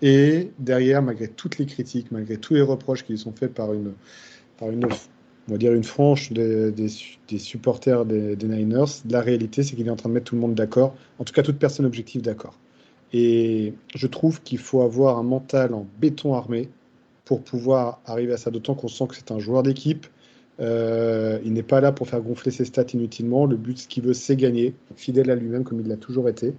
et derrière, malgré toutes les critiques, malgré tous les reproches qui lui sont faits par une, on va dire une franche des, supporters des, Niners, la réalité c'est qu'il est en train de mettre tout le monde d'accord, en tout cas toute personne objective d'accord. Et je trouve qu'il faut avoir un mental en béton armé pour pouvoir arriver à ça, d'autant qu'on sent que c'est un joueur d'équipe. Euh, il n'est pas là pour faire gonfler ses stats inutilement. Le but, ce qu'il veut, c'est gagner, fidèle à lui-même comme il l'a toujours été.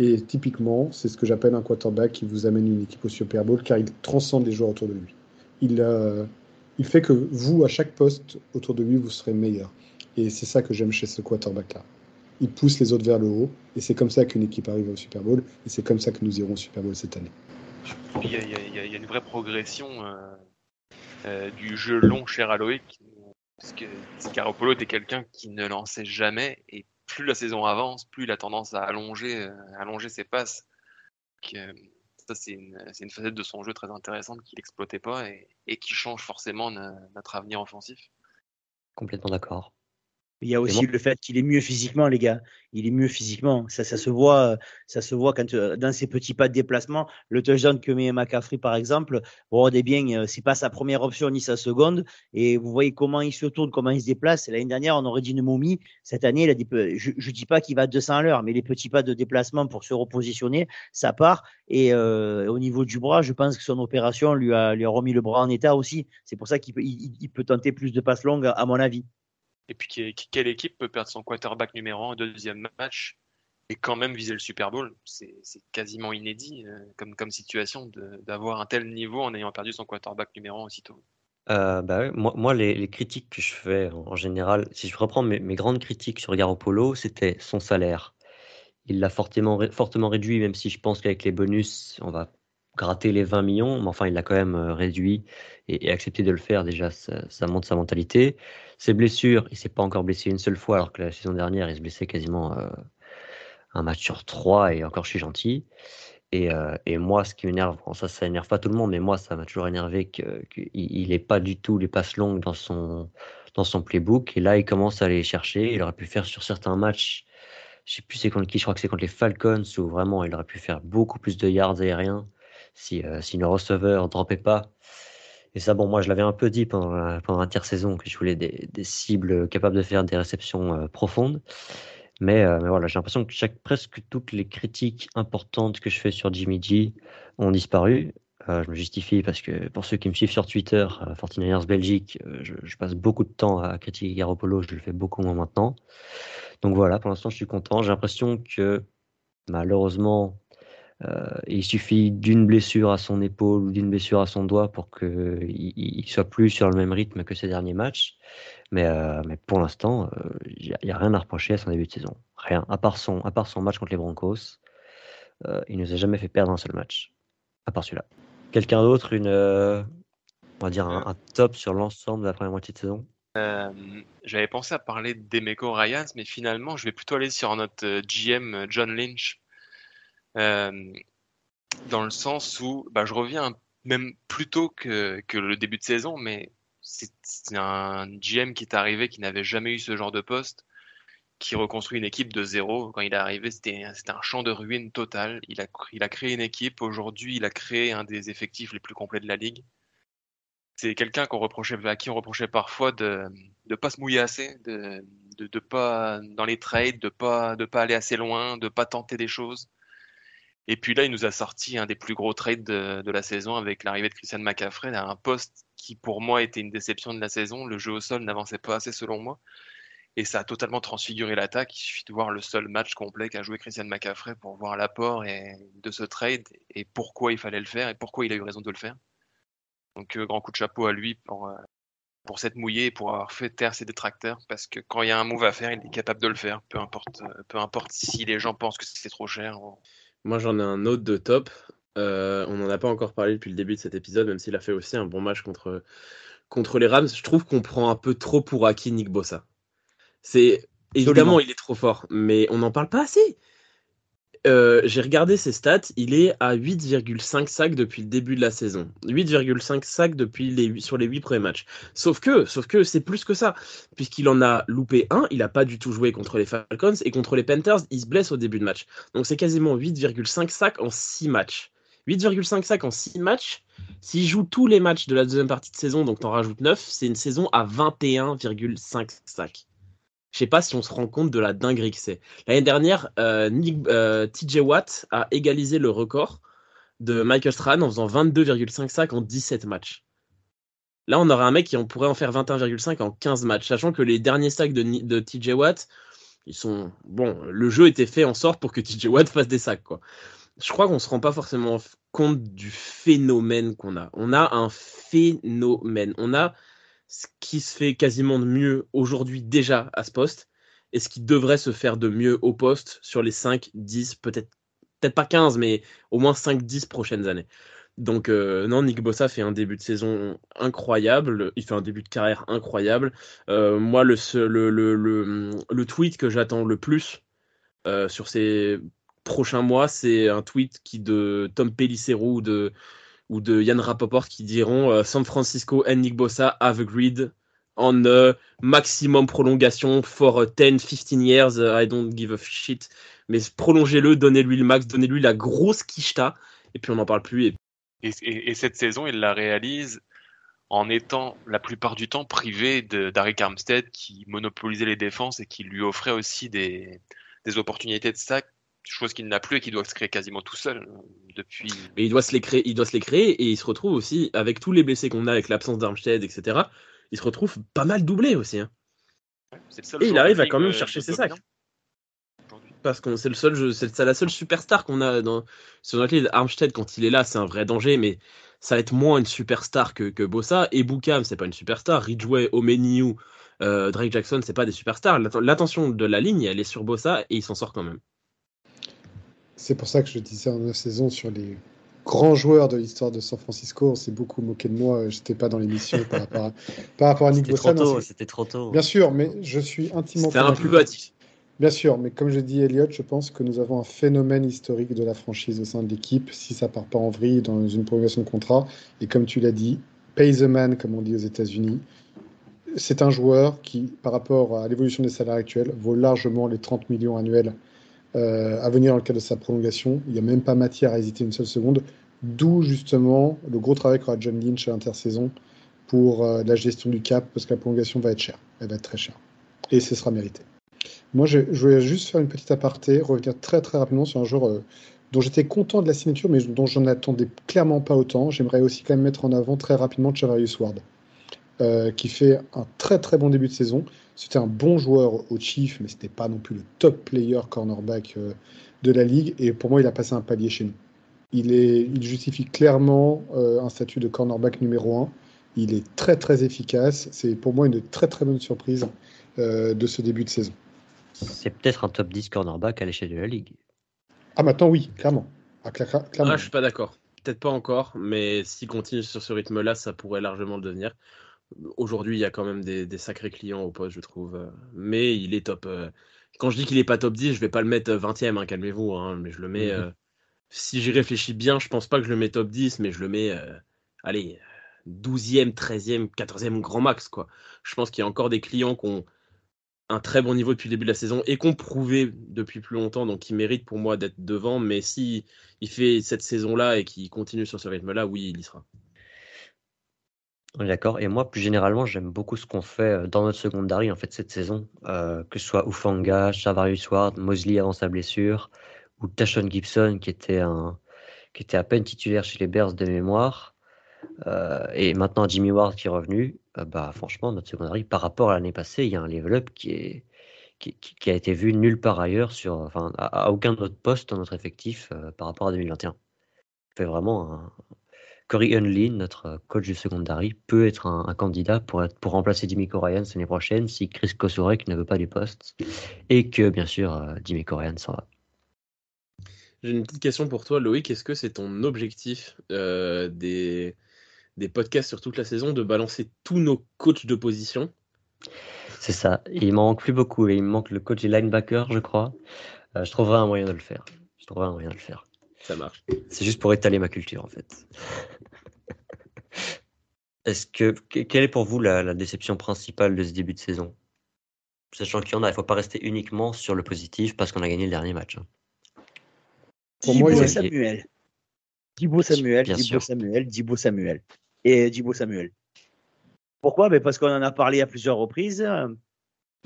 Et typiquement, c'est ce que j'appelle un quarterback qui vous amène une équipe au Super Bowl car il transcende les joueurs autour de lui. Il, euh, il fait que vous, à chaque poste autour de lui, vous serez meilleur. Et c'est ça que j'aime chez ce quarterback-là il pousse les autres vers le haut. Et c'est comme ça qu'une équipe arrive au Super Bowl. Et c'est comme ça que nous irons au Super Bowl cette année. Il y a, il y a, il y a une vraie progression euh, euh, du jeu long chez Aloïc. Parce que Garoppolo était quelqu'un qui ne lançait jamais. Et plus la saison avance, plus il a tendance à allonger, à euh, allonger ses passes. Ça, c'est une, une, facette de son jeu très intéressante qu'il n'exploitait pas et, et, qui change forcément notre avenir offensif. Complètement d'accord. Il y a aussi le fait qu'il est mieux physiquement, les gars. Il est mieux physiquement. Ça, ça se voit, ça se voit quand dans ses petits pas de déplacement. Le touchdown que met McCaffrey, par exemple, bon, des bien, c'est pas sa première option ni sa seconde. Et vous voyez comment il se tourne, comment il se déplace. L'année dernière, on aurait dit une momie. Cette année, il a des, je, je dis pas qu'il va à 200 à l'heure, mais les petits pas de déplacement pour se repositionner, ça part. Et euh, au niveau du bras, je pense que son opération lui a, lui a remis le bras en état aussi. C'est pour ça qu'il peut, il, il peut tenter plus de passes longues, à mon avis. Et puis, quelle équipe peut perdre son quarterback numéro 1 au deuxième match et quand même viser le Super Bowl? C'est quasiment inédit euh, comme, situation d'avoir un tel niveau en ayant perdu son quarterback numéro 1 aussitôt. Euh, bah moi, les, critiques que je fais en, général, si je reprends mes, grandes critiques sur Garoppolo, c'était son salaire. Il l'a fortement réduit, même si je pense qu'avec les bonus, on va gratter les 20 millions, mais enfin, il l'a quand même euh, réduit et, accepté de le faire. Déjà, ça, ça montre sa mentalité. Ses blessures, il s'est pas encore blessé une seule fois, alors que la saison dernière, il se blessait quasiment euh, un match sur trois, et encore, je suis gentil. Et, euh, moi, ce qui m'énerve, ça, ça pas tout le monde, mais moi, ça m'a toujours énervé qu'il il n'est pas du tout les passes longues dans son, dans son playbook. Et là, il commence à aller chercher. Il aurait pu faire sur certains matchs, je sais plus c'est contre qui, je crois que c'est contre les Falcons, où vraiment il aurait pu faire beaucoup plus de yards aériens si, euh, si le receveur ne droppait pas. Et ça, bon, moi, je l'avais un peu dit pendant, pendant l'intersaison que je voulais des, cibles capables de faire des réceptions euh, profondes. Mais, euh, mais voilà, j'ai l'impression que presque toutes les critiques importantes que je fais sur Jimmy G ont disparu. Euh, je me justifie parce que pour ceux qui me suivent sur Twitter, euh, 49ers Belgique, je, je, passe beaucoup de temps à critiquer Garoppolo, je le fais beaucoup moins maintenant. Donc voilà, pour l'instant, je suis content. J'ai l'impression que malheureusement, euh, il suffit d'une blessure à son épaule ou d'une blessure à son doigt pour qu'il il soit plus sur le même rythme que ses derniers matchs. Mais, euh, pour l'instant, il n'y a, rien à reprocher à son début de saison. Rien. À part son, match contre les Broncos, il ne nous a jamais fait perdre un seul match. À part celui-là. Quelqu'un d'autre, euh, on va dire un, top sur l'ensemble de la première moitié de saison? Euh, J'avais pensé à parler d'Emeco Ryans, mais finalement, je vais plutôt aller sur notre GM John Lynch, euh, dans le sens où bah, je reviens même plus tôt que, que le début de saison, mais c'est un GM qui est arrivé qui n'avait jamais eu ce genre de poste qui reconstruit une équipe de zéro. Quand il est arrivé, c'était un champ de ruines total. Il a, il a créé une équipe. Aujourd'hui, il a créé un des effectifs les plus complets de la ligue. C'est quelqu'un à qui on reprochait parfois de ne pas se mouiller assez, de, de, de, pas dans les trades, de pas de pas aller assez loin, de pas tenter des choses. Et puis là, il nous a sorti un des plus gros trades de, la saison avec l'arrivée de Christian McCaffrey à un poste qui pour moi était une déception de la saison. Le jeu au sol n'avançait pas assez selon moi et ça a totalement transfiguré l'attaque. Il suffit de voir le seul match complet qu'a joué Christian McCaffrey pour voir l'apport de ce trade et pourquoi il fallait le faire et pourquoi il a eu raison de le faire. Donc euh, grand coup de chapeau à lui pour, euh, pour s'être mouillé et pour avoir fait taire ses détracteurs parce que quand il y a un move à faire, il est capable de le faire, peu importe, euh, peu importe si les gens pensent que c'est trop cher. Moi j'en ai un autre de top. Euh, on n'en a pas encore parlé depuis le début de cet épisode, même s'il a fait aussi un bon match contre, contre les Rams. Je trouve qu'on prend un peu trop pour acquis Nick Bossa. C'est évidemment, il est trop fort, mais on n'en parle pas assez. Euh, J'ai regardé ses stats, il est à 8,5 sacs depuis le début de la saison. 8,5 sacs depuis les, sur les 8 premiers matchs. Sauf que, sauf que c'est plus que ça, puisqu'il en a loupé un, il n'a pas du tout joué contre les Falcons, et contre les Panthers, il se blesse au début de match. Donc c'est quasiment 8,5 sacs en 6 matchs. 8,5 sacs en 6 matchs? S'il joue tous les matchs de la deuxième partie de saison, donc t'en rajoutes 9, c'est une saison à 21,5 sacs. Je sais pas si on se rend compte de la dinguerie que c'est. L'année dernière, euh, euh, TJ Watt a égalisé le record de Michael Strahan en faisant 22,5 sacs en 17 matchs. Là, on aurait un mec qui on pourrait en faire 21,5 en 15 matchs, sachant que les derniers sacs de, de TJ Watt, ils sont bon. Le jeu était fait en sorte pour que TJ Watt fasse des sacs, quoi. Je crois qu'on se rend pas forcément compte du phénomène qu'on a. On a un phénomène. On a ce qui se fait quasiment de mieux aujourd'hui déjà à ce poste et ce qui devrait se faire de mieux au poste sur les 5, 10, peut-être peut-être pas 15, mais au moins 5, 10 prochaines années. Donc euh, non, Nick Bossa fait un début de saison incroyable, il fait un début de carrière incroyable. Euh, moi, le, le, le, le, tweet que j'attends le plus euh, sur ces prochains mois, c'est un tweet qui de Tom Pellicero ou de ou de Yann Rapoport qui diront uh, San Francisco and Nick Bossa have agreed on a maximum prolongation for 10-15 years. Uh, I don't give a shit. Mais prolongez-le, donnez-lui le max, donnez-lui la grosse quicheta, et puis on n'en parle plus. Et, cette saison, il la réalise en étant la plupart du temps privé d'Harry Armstead qui monopolisait les défenses et qui lui offrait aussi des, des opportunités de sac chose qu'il n'a plus et qui doit se créer quasiment tout seul euh, depuis. Mais il doit se les créer, il doit se les créer et il se retrouve aussi avec tous les blessés qu'on a, avec l'absence d'Armstead, etc. Il se retrouve pas mal doublé aussi. Hein. et il arrive à quand même euh, chercher ses sacs. Parce que c'est le seul, c'est la seule superstar qu'on a dans sur notre ligue. Armstead quand il est là, c'est un vrai danger, mais ça va être moins une superstar que, que Bossa. Et Boukam, c'est pas une superstar. Ridgway, Omeniu, euh, Drake Jackson, c'est pas des superstars. L'attention de la ligne, elle est sur Bossa et il s'en sort quand même. C'est pour ça que je disais en 9 saisons sur les grands joueurs de l'histoire de San Francisco. On s'est beaucoup moqué de moi. J'étais pas dans l'émission par rapport à, par rapport à Nick C'était trop tôt. C'était trop tôt. Bien sûr, mais je suis intimement C'était un peu hâtif. Bien sûr, mais comme je dis Elliot, je pense que nous avons un phénomène historique de la franchise au sein de l'équipe si ça part pas en vrille dans une prolongation de contrat. Et comme tu l'as dit, pay the man, comme on dit aux États-Unis. C'est un joueur qui, par rapport à l'évolution des salaires actuels, vaut largement les 30 millions annuels euh, à venir dans le cadre de sa prolongation. Il n'y a même pas matière à hésiter une seule seconde. D'où justement le gros travail qu'aura John Lynch à l'intersaison pour euh, la gestion du cap, parce que la prolongation va être chère. Elle va être très chère. Et ce sera mérité. Moi, je, voulais juste faire une petite aparté, revenir très très rapidement sur un joueur euh, dont j'étais content de la signature, mais dont j'en attendais clairement pas autant. J'aimerais aussi quand même mettre en avant très rapidement Chavarius Ward, euh, qui fait un très très bon début de saison. C'était un bon joueur au Chief, mais c'était pas non plus le top player cornerback de la ligue. Et pour moi, il a passé un palier chez nous. Il, est, il justifie clairement un statut de cornerback numéro 1. Il est très très efficace. C'est pour moi une très très bonne surprise de ce début de saison. C'est peut-être un top 10 cornerback à l'échelle de la ligue. Ah, maintenant, oui, clairement. Ah, clairement. Ah, je suis pas d'accord. Peut-être pas encore, mais s'il continue sur ce rythme-là, ça pourrait largement le devenir. Aujourd'hui, il y a quand même des, sacrés clients au poste, je trouve. Mais il est top. Euh, quand je dis qu'il est pas top 10, je vais pas le mettre 20e, hein, calmez-vous. Hein, mais je le mets. Euh, si j'y réfléchis bien, je pense pas que je le mets top 10, mais je le mets. Euh, allez, 12e, 13e, 14e grand max, quoi. Je pense qu'il y a encore des clients qui ont un très bon niveau depuis le début de la saison et qu'on prouvait depuis plus longtemps, donc il mérite pour moi d'être devant. Mais si il fait cette saison-là et qu'il continue sur ce rythme-là, oui, il y sera. D'accord. Et moi, plus généralement, j'aime beaucoup ce qu'on fait euh, dans notre secondary en fait cette saison, euh, que ce soit Ufanga, Chavarius Ward, Mosley avant sa blessure, ou Tashon Gibson qui était un qui était à peine titulaire chez les Bears de mémoire, euh, et maintenant Jimmy Ward qui est revenu. Bah, franchement, notre secondary, par rapport à l'année passée, il y a un level-up qui, est, qui, qui, a été vu nulle part ailleurs, sur, enfin, à, aucun autre poste dans notre effectif par rapport à 2021. Fait vraiment un... Corey Unlin, notre coach du secondary, peut être un, candidat pour, être, pour remplacer Jimmy Ryan l'année prochaine si Chris Kosorek ne veut pas du poste et que, bien sûr, euh, Jimmy Ryan s'en va. J'ai une petite question pour toi, Loïc. Est-ce que c'est ton objectif des, des podcasts sur toute la saison, de balancer tous nos coachs de position. C'est ça. Il m'en manque plus beaucoup. il me manque le coach et linebacker, je crois. Euh, je trouverai un moyen de le faire. Je trouverai un moyen de le faire. Ça marche. C'est juste pour étaler ma culture, en fait. Est-ce que quelle est pour vous la, déception principale de ce début de saison? Sachant qu'il y en a, il ne faut pas rester uniquement sur le positif parce qu'on a gagné le dernier match. Hein. Pour moi, il Samuel. Dibo Samuel, Dibo Samuel, Dibo Samuel et Dibo Samuel. Pourquoi? Ben Parce qu'on en a parlé à plusieurs reprises.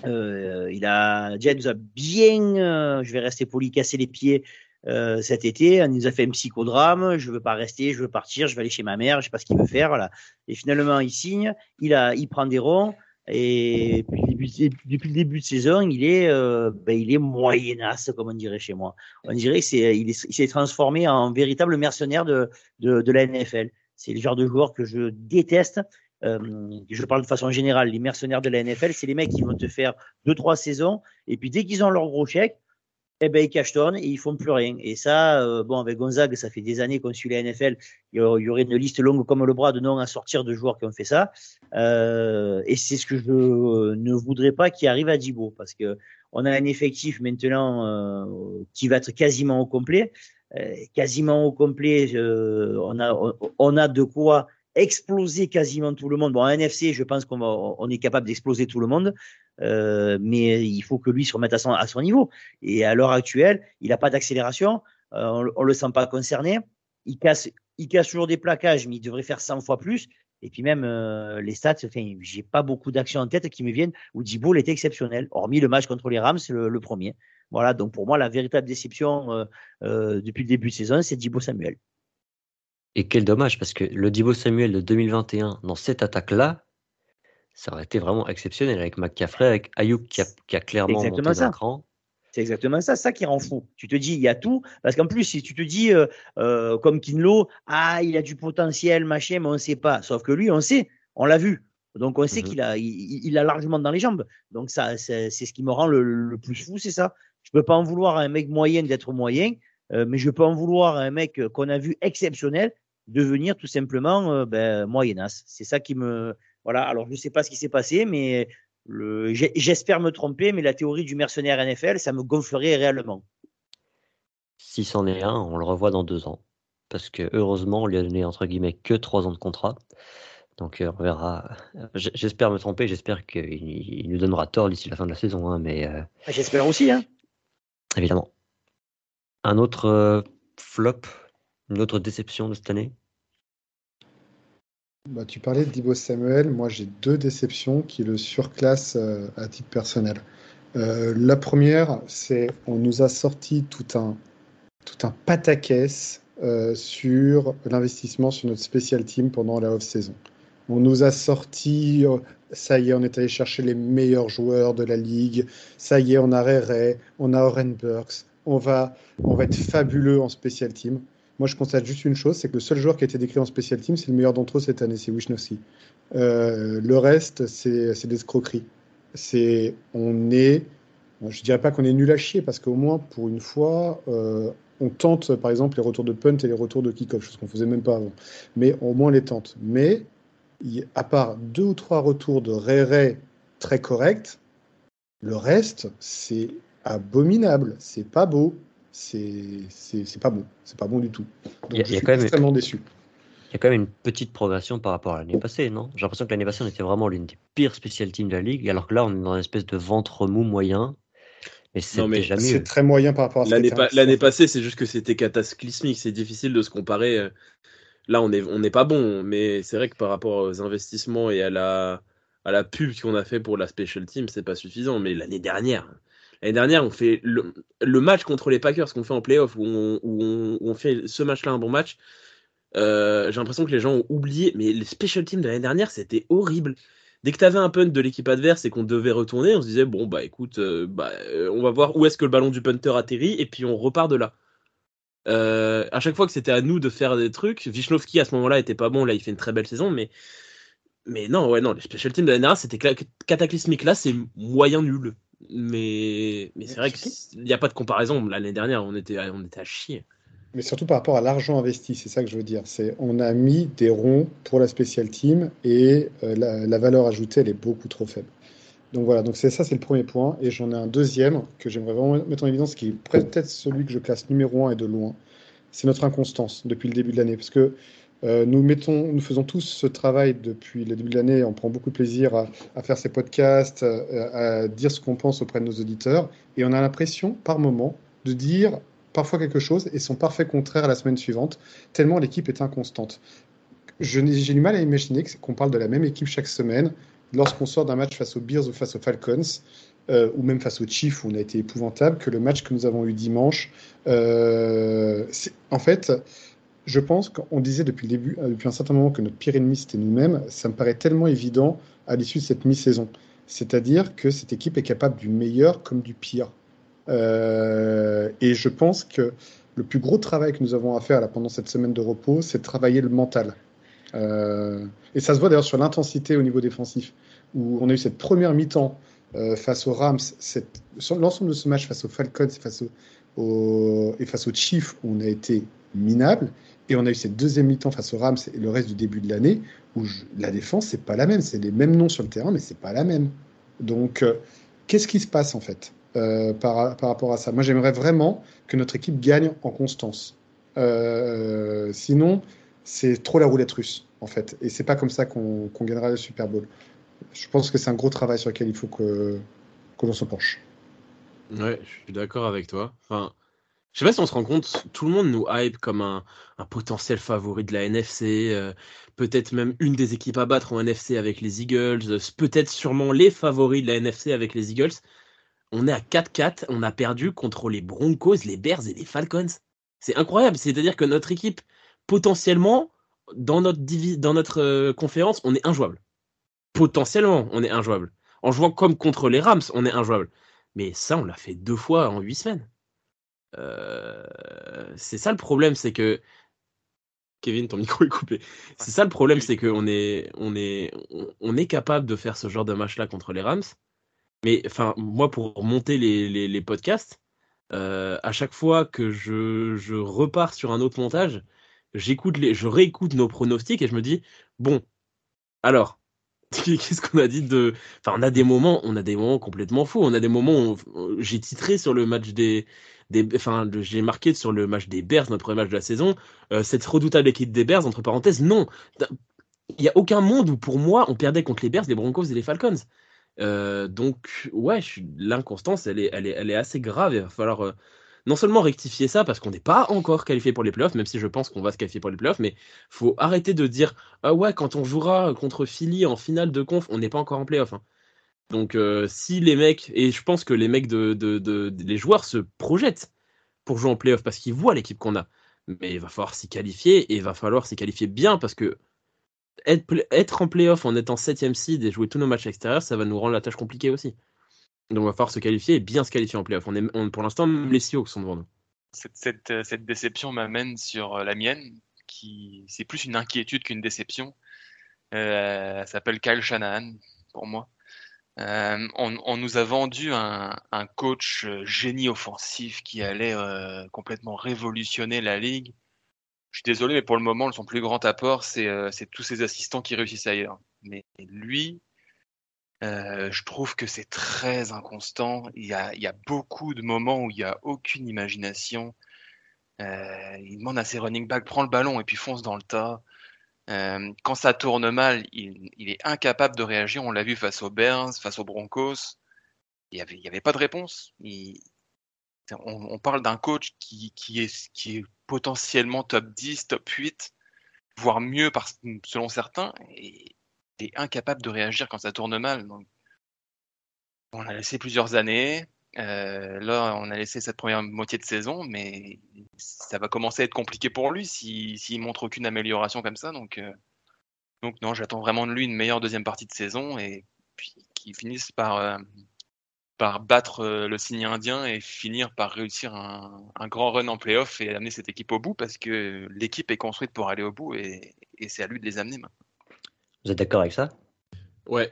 Euh, il a déjà nous a bien, euh, je vais rester poli, cassé les pieds euh, cet été. Il nous a fait un psychodrame. Je veux pas rester, je veux partir, je vais aller chez ma mère, je sais pas ce qu'il veut faire. Voilà. Et finalement, il signe, il a, il prend des ronds. Et depuis, depuis, le début de saison, il est, euh, ben, il est moyenasse, comme on dirait chez moi. On dirait qu'il il s'est transformé en véritable mercenaire de, de, de la NFL. C'est le genre de joueur que je déteste. Euh, je parle de façon générale, les mercenaires de la NFL, c'est les mecs qui vont te faire deux, trois saisons, et puis dès qu'ils ont leur gros chèque, eh ben, ils cachetonnent et ils font plus rien. Et ça, euh, bon, avec Gonzague, ça fait des années qu'on suit la NFL. Il y aurait une liste longue comme le bras de noms à sortir de joueurs qui ont fait ça. Euh, et c'est ce que je ne voudrais pas qui arrive à Djibo, parce que on a un effectif maintenant euh, qui va être quasiment au complet. Euh, quasiment au complet. Euh, on, a, on, a de quoi exploser quasiment tout le monde. Bon, en NFC, je pense qu'on on est capable d'exploser tout le monde, euh, mais il faut que lui se remette à son, niveau. Et à l'heure actuelle, il n'a pas d'accélération, on, on le sent pas concerné. Il casse, toujours des plaquages, mais il devrait faire 100 fois plus. Et puis même les stats, enfin, j'ai pas beaucoup d'actions en tête qui me viennent où Dibo était exceptionnel, hormis le match contre les Rams, c'est le, premier. Voilà, donc pour moi, la véritable déception euh, euh, depuis le début de saison, c'est Dibo Samuel. Et quel dommage, parce que le Dibo Samuel de 2021, dans cette attaque-là, ça aurait été vraiment exceptionnel avec McCaffrey, avec Ayuk qui a, clairement monté cran. C'est exactement ça, ça qui rend fou. Tu te dis, il y a tout, parce qu'en plus, si tu te dis, euh, comme Kinlo, ah, il a du potentiel, machin, mais on ne sait pas. Sauf que lui, on sait, on l'a vu. Donc on sait mmh qu'il a, il, a largement dans les jambes. Donc ça, c'est ce qui me rend le plus fou, c'est ça. Je peux pas en vouloir à un mec moyen d'être moyen, euh, mais je peux en vouloir à un mec qu'on a vu exceptionnel devenir tout simplement euh, ben, moyenasse. C'est ça qui me voilà. Alors je sais pas ce qui s'est passé, mais J'espère me tromper, mais la théorie du mercenaire NFL, ça me gonflerait réellement. Si c'en est un, on le revoit dans deux ans. Parce que heureusement, on lui a donné entre guillemets que trois ans de contrat. Donc euh, on verra. J'espère me tromper, j'espère qu'il nous donnera tort d'ici la fin de la saison. Hein, mais euh, ah, J'espère aussi. Hein. Évidemment. Un autre euh, flop, une autre déception de cette année? Bah, tu parlais de Dibo Samuel. Moi, j'ai deux déceptions qui le surclassent euh, à titre personnel. Euh, la première, c'est on nous a sorti tout un, tout un pataquès euh, sur l'investissement sur notre special team pendant la off-saison. On nous a sorti, ça y est, on est allé chercher les meilleurs joueurs de la ligue. Ça y est, on a Ray on a Oren Burks. On va, on va être fabuleux en special team. Moi, je constate juste une chose, c'est que le seul joueur qui a été décrit en special team, c'est le meilleur d'entre eux cette année, c'est Wisnowski. Euh, le reste, c'est des escroqueries. C'est, on est, je dirais pas qu'on est nul à chier, parce qu'au moins, pour une fois, euh, on tente, par exemple, les retours de punt et les retours de kick-off, chose qu'on faisait même pas avant. Mais au moins, on les tente. Mais, à part deux ou trois retours de Ray très corrects, le reste, c'est abominable, c'est pas beau, c'est pas bon. C'est pas bon du tout. Donc, je suis extrêmement déçu. Il y a quand même une petite progression par rapport à l'année passée, non? J'ai l'impression que l'année passée, on était vraiment l'une des pires spécial teams de la ligue, alors que là, on est dans une espèce de ventre mou moyen. Mais c'est très moyen par rapport à L'année passée, c'est juste que c'était cataclysmique. C'est difficile de se comparer. Euh, là, on n'est on pas bon, mais c'est vrai que par rapport aux investissements et à la, à la pub qu'on a fait pour la special team, c'est pas suffisant. Mais l'année dernière, L'année dernière, on fait le, match contre les Packers qu'on fait en playoff, où on, fait ce match-là un bon match. Euh, j'ai l'impression que les gens ont oublié, mais les special teams de l'année dernière, c'était horrible. Dès que tu avais un punt de l'équipe adverse et qu'on devait retourner, on se disait bon bah écoute, euh, bah, euh, on va voir où est-ce que le ballon du punter atterrit et puis on repart de là. à chaque fois que c'était à nous de faire des trucs, Vishnovski à ce moment-là était pas bon, là il fait une très belle saison, mais mais non ouais non les special teams de l'année dernière c'était cataclysmique là c'est moyen nul. Mais, mais c'est vrai qu'il n'y a pas de comparaison. L'année dernière, on était, on était à chier. Mais surtout par rapport à l'argent investi, c'est ça que je veux dire. C'est on a mis des ronds pour la spécial team et euh, la, valeur ajoutée, elle est beaucoup trop faible. Donc voilà, donc c'est ça, c'est le premier point. Et j'en ai un deuxième que j'aimerais vraiment mettre en évidence, qui est peut-être celui que je classe numéro un et de loin. C'est notre inconstance depuis le début de l'année. Parce que euh, nous, faisons tous ce travail depuis le début de l'année. On prend beaucoup de plaisir à, faire ces podcasts, euh, à, dire ce qu'on pense auprès de nos auditeurs. Et on a l'impression, par moment, de dire parfois quelque chose et son parfait contraire la semaine suivante, tellement l'équipe est inconstante. J'ai du mal à imaginer qu'on parle de la même équipe chaque semaine lorsqu'on sort d'un match face aux Bears ou face aux Falcons. Euh, ou même face aux Chiefs où on a été épouvantable, que le match que nous avons eu dimanche. en fait, je pense qu'on disait depuis début, euh, depuis un certain moment, que notre pire ennemi c'était nous-mêmes. Ça me paraît tellement évident à l'issue de cette mi-saison. C'est-à-dire que cette équipe est capable du meilleur comme du pire. Euh, et je pense que le plus gros travail que nous avons à faire là, pendant cette semaine de repos, c'est de travailler le mental. Euh, et ça se voit d'ailleurs sur l'intensité au niveau défensif, où on a eu cette première mi-temps face aux Rams, l'ensemble de ce match face aux Falcons et face aux Chiefs, où on a été minable. Et on a eu cette deuxième mi-temps face aux Rams et le reste du début de l'année où la défense, c'est pas la même. C'est les mêmes noms sur le terrain, mais c'est pas la même. Donc, euh, qu'est-ce qui se passe en fait euh, par, par, rapport à ça? Moi, j'aimerais vraiment que notre équipe gagne en constance. Euh, sinon, c'est trop la roulette russe en fait. Et c'est pas comme ça qu'on gagnera le Super Bowl. Je pense que c'est un gros travail sur lequel il faut que, que l'on se penche. Ouais, je suis d'accord avec toi. Enfin, je sais pas si on se rend compte, tout le monde nous hype comme un, potentiel favori de la NFC, euh, peut-être même une des équipes à battre en NFC avec les Eagles, euh, peut-être sûrement les favoris de la NFC avec les Eagles. On est à 4-4, on a perdu contre les Broncos, les Bears et les Falcons. C'est incroyable, c'est-à-dire que notre équipe, potentiellement, dans notre, euh, conférence, on est injouable. Potentiellement, on est injouable. En jouant comme contre les Rams, on est injouable. Mais ça, on l'a fait deux fois en huit semaines. Euh, c'est ça le problème, c'est que Kevin, ton micro est coupé. C'est ça le problème, c'est qu'on est, on est, on est capable de faire ce genre de match-là contre les Rams. Mais enfin, moi, pour monter les, les, podcasts, euh, à chaque fois que je, je, repars sur un autre montage, j'écoute les, je réécoute nos pronostics et je me dis, bon, alors, Qu'est-ce qu'on a dit de. Enfin, on a des moments, on a des moments complètement fous. On a des moments où j'ai titré sur le match des. Enfin, j'ai marqué sur le match des Bears, notre premier match de la saison. Euh, cette redoutable équipe des Bears, entre parenthèses, non. Il n'y a aucun monde où, pour moi, on perdait contre les Bears, les Broncos et les Falcons. Euh, donc, ouais, l'inconstance, elle est assez grave. Il va falloir. Euh, non seulement rectifier ça parce qu'on n'est pas encore qualifié pour les playoffs, même si je pense qu'on va se qualifier pour les playoffs, mais faut arrêter de dire ah ouais quand on jouera contre Philly en finale de conf, on n'est pas encore en playoff. Hein. Donc euh, si les mecs et je pense que les mecs de, les joueurs se projettent pour jouer en playoff parce qu'ils voient l'équipe qu'on a, mais il va falloir s'y qualifier et il va falloir s'y qualifier bien parce que être, en playoff en étant 7ème seed et jouer tous nos matchs extérieurs, ça va nous rendre la tâche compliquée aussi. Donc, on va falloir se qualifier et bien se qualifier en playoff. On pour l'instant, les Seahawks sont devant nous. Cette, euh, déception m'amène sur euh, la mienne, qui c'est plus une inquiétude qu'une déception. Elle s'appelle Kyle Shanahan, pour moi. On, nous a vendu un, coach génie offensif qui allait complètement révolutionner la ligue. Je suis désolé, mais pour le moment, son plus grand apport, c'est tous ses assistants qui réussissent ailleurs. Mais lui, euh, je trouve que c'est très inconstant. Il y, a, il y, a, beaucoup de moments où il n'y a aucune imagination. Euh, il demande à ses running backs, prends le ballon et puis fonce dans le tas. Euh, quand ça tourne mal, il, il, est incapable de réagir. On l'a vu face aux Bears, face aux Broncos. Il n'y avait, il avait pas de réponse. Il, on, on, parle d'un coach qui, qui, est, qui est potentiellement top 10, top 8, voire mieux par, selon certains. Et, est incapable de réagir quand ça tourne mal. Donc, on a laissé plusieurs années. Euh, là, on a laissé cette première moitié de saison, mais ça va commencer à être compliqué pour lui s'il si, montre aucune amélioration comme ça. Donc, euh, donc non, j'attends vraiment de lui une meilleure deuxième partie de saison et puis qu'il finisse par, euh, par battre le signe indien et finir par réussir un, un, grand run en playoff et amener cette équipe au bout parce que l'équipe est construite pour aller au bout et, et c'est à lui de les amener maintenant. Vous êtes d'accord avec ça? Ouais,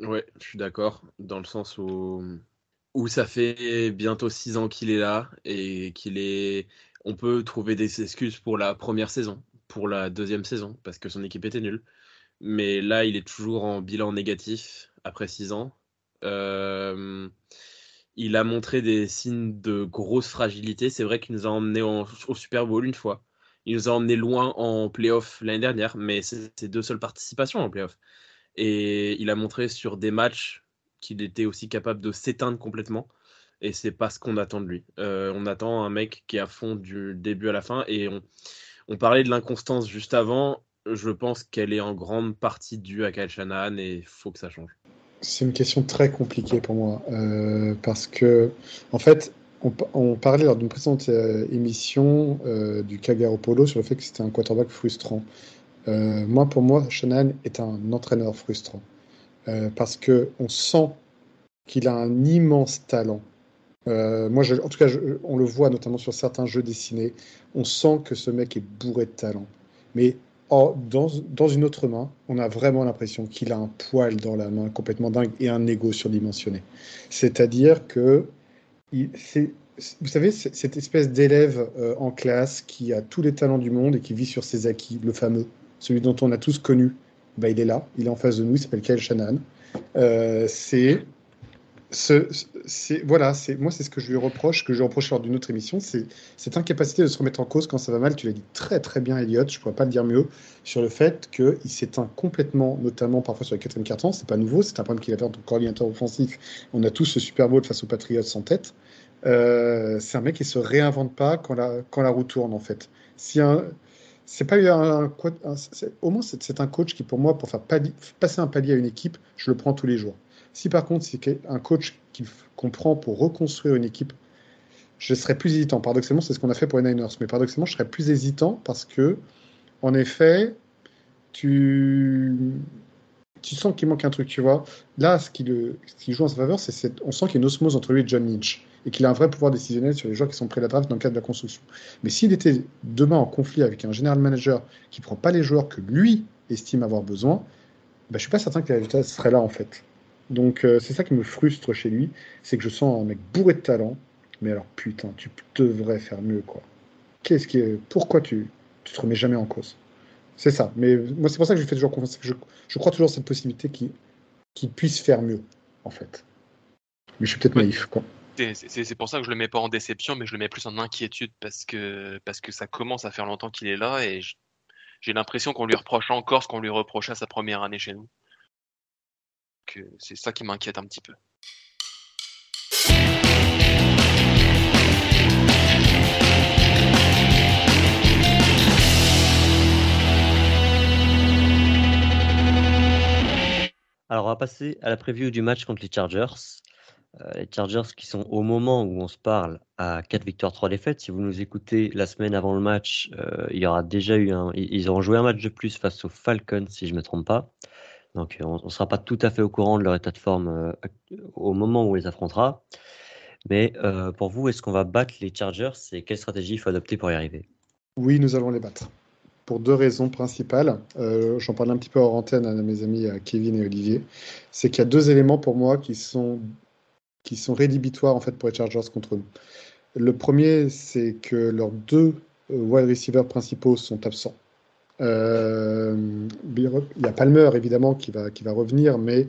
ouais, je suis d'accord, dans le sens où, où ça fait bientôt six ans qu'il est là et qu'il est. On peut trouver des excuses pour la première saison, pour la deuxième saison, parce que son équipe était nulle. Mais là, il est toujours en bilan négatif après six ans. Euh, il a montré des signes de grosse fragilité. C'est vrai qu'il nous a emmenés au Super Bowl une fois. Il nous a emmené loin en playoff l'année dernière, mais c'est ses deux seules participations en playoff. Et il a montré sur des matchs qu'il était aussi capable de s'éteindre complètement. Et c'est pas ce qu'on attend de lui. Euh, on attend un mec qui est à fond du début à la fin. Et on, parlait de l'inconstance juste avant. Je pense qu'elle est en grande partie due à Kyle Shanahan et il faut que ça change. C'est une question très compliquée pour moi. Euh, parce que, en fait, on, parlait lors d'une précédente euh, émission du Kagaro Polo sur le fait que c'était un quarterback frustrant. Moi, pour moi, Shanahan est un entraîneur frustrant parce que on sent qu'il a un immense talent. moi, en tout cas, on le voit notamment sur certains jeux dessinés. On sent que ce mec est bourré de talent. Mais dans, dans, une autre main, on a vraiment l'impression qu'il a un poil dans la main complètement dingue et un ego surdimensionné. C'est-à-dire que vous savez, cette espèce d'élève euh, en classe qui a tous les talents du monde et qui vit sur ses acquis, le fameux, celui dont on a tous connu, bah, il est là, il est en face de nous, il s'appelle Kyle Shannon. Euh, c'est ce, voilà, c'est moi c'est ce que je lui reproche, que je lui reproche lors d'une autre émission, c'est cette incapacité de se remettre en cause quand ça va mal. Tu l'as dit très très bien, Elliot. Je pourrais pas le dire mieux sur le fait qu'il s'éteint complètement, notamment parfois sur les quatrième carton. C'est pas nouveau, c'est un problème qu'il avait en tant que coordinateur offensif. On a tous ce Super Bowl face aux Patriots en tête. Euh, c'est un mec qui se réinvente pas quand la quand la roue tourne en fait. Si un c'est pas un, un, au moins c'est un coach qui pour moi pour faire passer un palier à une équipe, je le prends tous les jours. Si par contre c'est un coach qu'il comprend pour reconstruire une équipe, je serais plus hésitant. Paradoxalement, c'est ce qu'on a fait pour les Niners. Mais paradoxalement, je serais plus hésitant parce que, en effet, tu, tu sens qu'il manque un truc, tu vois. Là, ce qui, joue en sa faveur, c'est on sent qu'il y a une osmose entre lui et John Lynch et qu'il a un vrai pouvoir décisionnel sur les joueurs qui sont prêts à la draft dans le cadre de la construction. Mais s'il était demain en conflit avec un general manager qui prend pas les joueurs que lui estime avoir besoin, ben, je suis pas certain que les résultats seraient là en fait. Donc euh, c'est ça qui me frustre chez lui, c'est que je sens un mec bourré de talent, mais alors putain, tu devrais faire mieux quoi. Qu'est-ce. Pourquoi tu, tu te remets jamais en cause? C'est ça. Mais moi, c'est pour ça que je fais toujours confiance. Je, je crois toujours à cette possibilité qu'il puisse faire mieux, en fait. Mais je suis peut-être naïf, quoi. C'est pour ça que je le mets pas en déception, mais je le mets plus en inquiétude parce que, parce que ça commence à faire longtemps qu'il est là et j'ai l'impression qu'on lui reproche encore ce qu'on lui reprochait à sa première année chez nous. C'est ça qui m'inquiète un petit peu. Alors, on va passer à la preview du match contre les Chargers. Euh, les Chargers qui sont au moment où on se parle à 4 victoires, 3 défaites. Si vous nous écoutez la semaine avant le match, euh, il y aura déjà eu. Ils auront joué un match de plus face aux Falcons, si je ne me trompe pas. Donc on ne sera pas tout à fait au courant de leur état de forme euh, au moment où on les affrontera. Mais pour vous, est-ce qu'on va battre les Chargers et quelle stratégie il faut adopter pour y arriver? Oui, nous allons les battre. Pour deux raisons principales. J'en parle un petit peu hors antenne à mes amis Kevin et Olivier. C'est qu'il y a deux éléments pour moi qui sont qui sont rédhibitoires en fait pour les Chargers contre nous. Le premier, c'est que leurs deux euh, wide receivers principaux sont absents. Euh, il y a Palmer évidemment qui va, qui va revenir, mais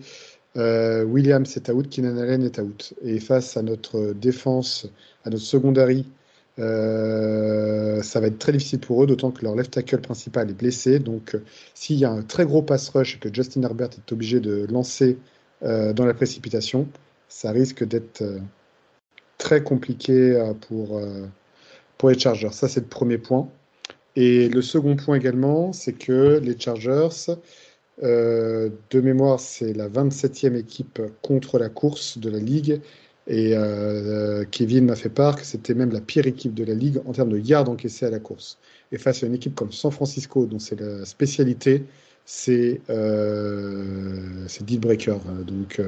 euh, Williams est out, Keenan Allen est out. Et face à notre défense, à notre secondary, ça va être très difficile pour eux, d'autant que leur left tackle principal est blessé. Donc, s'il y a un très gros pass rush et que Justin Herbert est obligé de lancer dans la précipitation, ça risque d'être euh, très compliqué euh, pour, euh, pour les Chargers. Ça, c'est le premier point. Et le second point également, c'est que les Chargers, de mémoire, c'est la 27e équipe contre la course de la Ligue. Et Kevin m'a fait part que c'était même la pire équipe de la Ligue en termes de yards encaissés à la course. Et face à une équipe comme San Francisco, dont c'est la spécialité, c'est euh, deal breaker. Donc,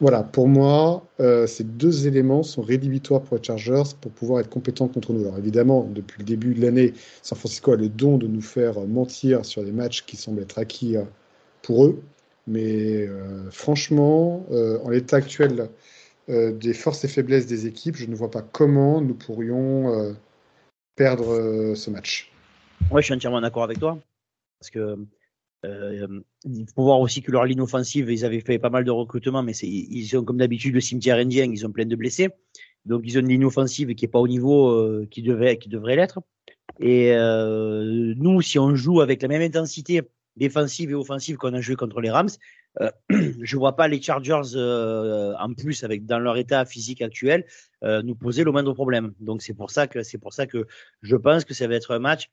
voilà, pour moi, euh, ces deux éléments sont rédhibitoires pour les Chargers pour pouvoir être compétents contre nous. Alors évidemment, depuis le début de l'année, San Francisco a le don de nous faire mentir sur des matchs qui semblent être acquis euh, pour eux. Mais euh, franchement, en l'état actuel des forces et faiblesses des équipes, je ne vois pas comment nous pourrions perdre ce match. Oui, je suis entièrement d'accord avec toi. Parce que euh, il faut voir aussi que leur ligne offensive, ils avaient fait pas mal de recrutements, mais ils sont comme d'habitude le cimetière indien, ils ont plein de blessés. Donc ils ont une ligne offensive qui est pas au niveau euh, qui, devait, qui devrait l'être. Et euh, nous, si on joue avec la même intensité défensive et offensive qu'on a joué contre les Rams, euh, je vois pas les Chargers euh, en plus avec dans leur état physique actuel euh, nous poser le moindre problème. Donc c'est pour ça que pour ça que je pense que ça va être un match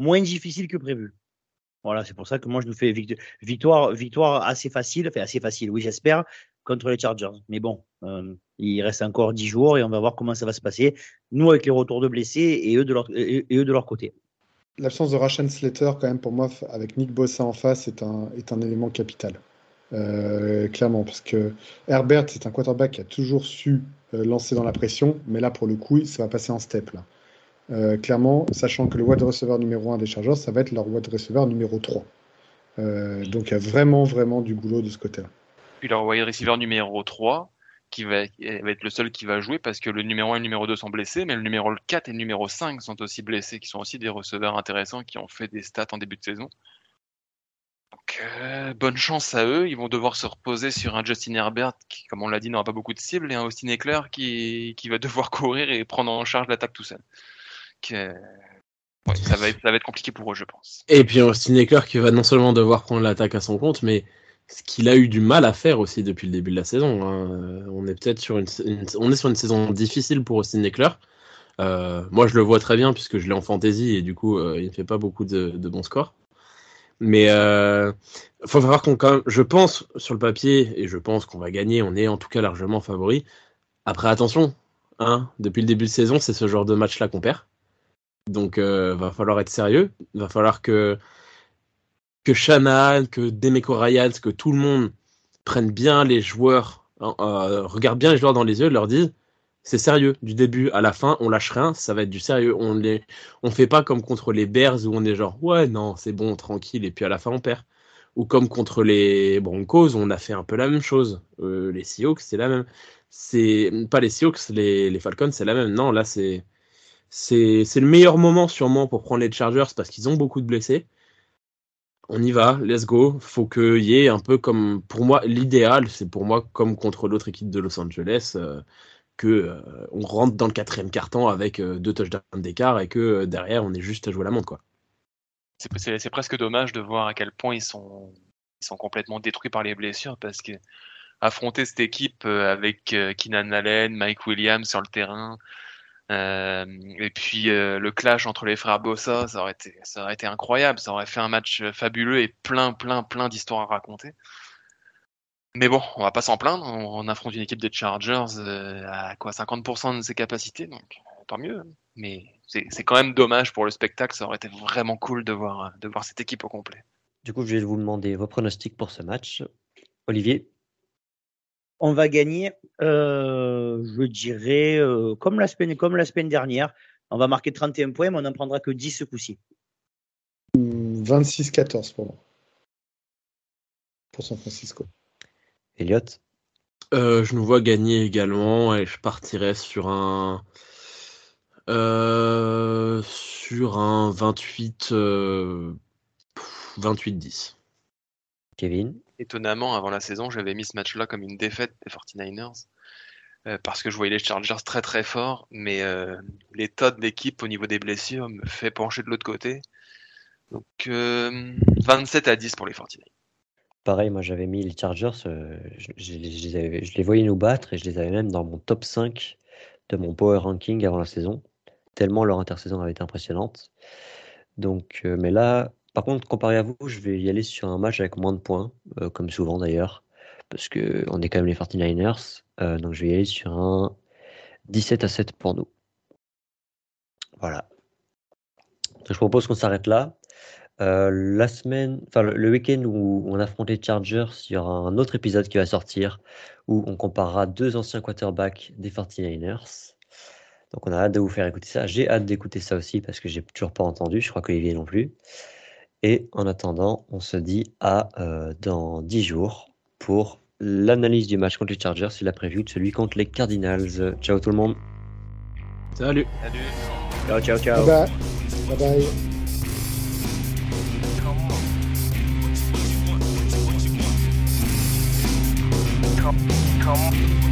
moins difficile que prévu. Voilà, c'est pour ça que moi je nous fais victoire, victoire assez facile, enfin assez facile, oui j'espère, contre les Chargers. Mais bon, euh, il reste encore 10 jours et on va voir comment ça va se passer. Nous avec les retours de blessés et eux de leur, et, eux de leur côté. L'absence de Rachan Slater, quand même, pour moi, avec Nick Bossa en face, est un, est un élément capital. Euh, clairement, parce que Herbert, c'est un quarterback qui a toujours su euh, lancer dans la pression, mais là, pour le coup, ça va passer en step. Euh, clairement, sachant que le wide receiver numéro 1 des Chargers, ça va être leur wide receiver numéro 3. Euh, donc il y a vraiment, vraiment du boulot de ce côté-là. Puis leur wide receiver numéro 3, qui va, être le seul qui va jouer parce que le numéro 1 et le numéro 2 sont blessés, mais le numéro 4 et le numéro 5 sont aussi blessés, qui sont aussi des receveurs intéressants qui ont fait des stats en début de saison. Donc, euh, bonne chance à eux. Ils vont devoir se reposer sur un Justin Herbert qui, comme on l'a dit, n'aura pas beaucoup de cibles, et un Austin Eckler qui, qui va devoir courir et prendre en charge l'attaque tout seul ça, va être, compliqué pour eux, je pense. Et puis Austin Eckler qui va non seulement devoir prendre l'attaque à son compte, mais ce qu'il a eu du mal à faire aussi depuis le début de la saison. Hein. On est peut-être sur une, on est sur une saison difficile pour Austin Eckler. Euh, moi, je le vois très bien puisque je l'ai en fantasy et du coup, euh, il ne fait pas beaucoup de, bons scores. Mais euh, faut voir qu'on quand je pense sur le papier et je pense qu'on va gagner. On est en tout cas largement favori. Après, attention, hein, depuis le début de saison, c'est ce genre de match-là qu'on perd. Donc, euh, va falloir être sérieux. Va falloir que que que Demeco Ryans, que tout le monde prenne bien les joueurs, euh, regarde bien les joueurs dans les yeux, leur dise c'est sérieux. Du début à la fin, on lâche rien, ça va être du sérieux. On les, on fait pas comme contre les Bears où on est genre ouais non c'est bon tranquille et puis à la fin on perd. Ou comme contre les Broncos, on a fait un peu la même chose. Euh, les Seahawks, c'est la même. C'est pas les Seahawks, les, Falcons, c'est la même. Non, là c'est c'est le meilleur moment sûrement pour prendre les Chargers parce qu'ils ont beaucoup de blessés. On y va, let's go. Faut qu'il y ait un peu comme, pour moi, l'idéal, c'est pour moi comme contre l'autre équipe de Los Angeles, euh, que euh, on rentre dans le quatrième carton avec euh, deux touchdowns d'écart et que derrière on est juste à jouer la montre quoi. C'est presque dommage de voir à quel point ils sont, ils sont complètement détruits par les blessures parce que affronter cette équipe avec Keenan Allen, Mike Williams sur le terrain, euh, et puis euh, le clash entre les frères Bossa, ça aurait été, ça aurait été incroyable. Ça aurait fait un match fabuleux et plein, plein, plein d'histoires à raconter. Mais bon, on va pas s'en plaindre. On, affronte une équipe des Chargers euh, à quoi 50% de ses capacités, donc tant mieux. Mais c'est quand même dommage pour le spectacle. Ça aurait été vraiment cool de voir, de voir cette équipe au complet. Du coup, je vais vous demander vos pronostics pour ce match. Olivier? On va gagner, euh, je dirais, euh, comme, la semaine, comme la semaine dernière. On va marquer 31 points, mais on n'en prendra que 10 ce coup-ci. 26-14 pour moi. Pour San Francisco. Elliot euh, Je nous vois gagner également et je partirais sur un. sur un 28. 28-10. Kevin? Étonnamment, avant la saison, j'avais mis ce match-là comme une défaite des 49ers. Euh, parce que je voyais les Chargers très très forts, mais euh, l'état de l'équipe au niveau des blessures me fait pencher de l'autre côté. Donc 27 euh, à 10 pour les 49ers. Pareil, moi j'avais mis les Chargers, je, je, les voyais nous battre et je les avais même dans mon top 5 de mon power ranking avant la saison, tellement leur intersaison avait été impressionnante. Donc, mais là, par contre, comparé à vous, je vais y aller sur un match avec moins de points, euh, comme souvent d'ailleurs, parce qu'on est quand même les 49ers. Euh, donc je vais y aller sur un 17 à 7 pour nous. Voilà. je propose qu'on s'arrête là. Euh, la semaine, enfin le, week-end où on affronte les Chargers, il y aura un autre épisode qui va sortir où on comparera deux anciens quarterbacks des 49ers. Donc on a hâte de vous faire écouter ça. J'ai hâte d'écouter ça aussi parce que j'ai toujours pas entendu. Je crois qu'Olivier non plus. Et en attendant, on se dit à euh, dans 10 jours pour l'analyse du match contre les Chargers et la preview de celui contre les Cardinals. Ciao tout le monde. Salut. Salut. Ciao, ciao, ciao. Bye bye. bye, bye. Come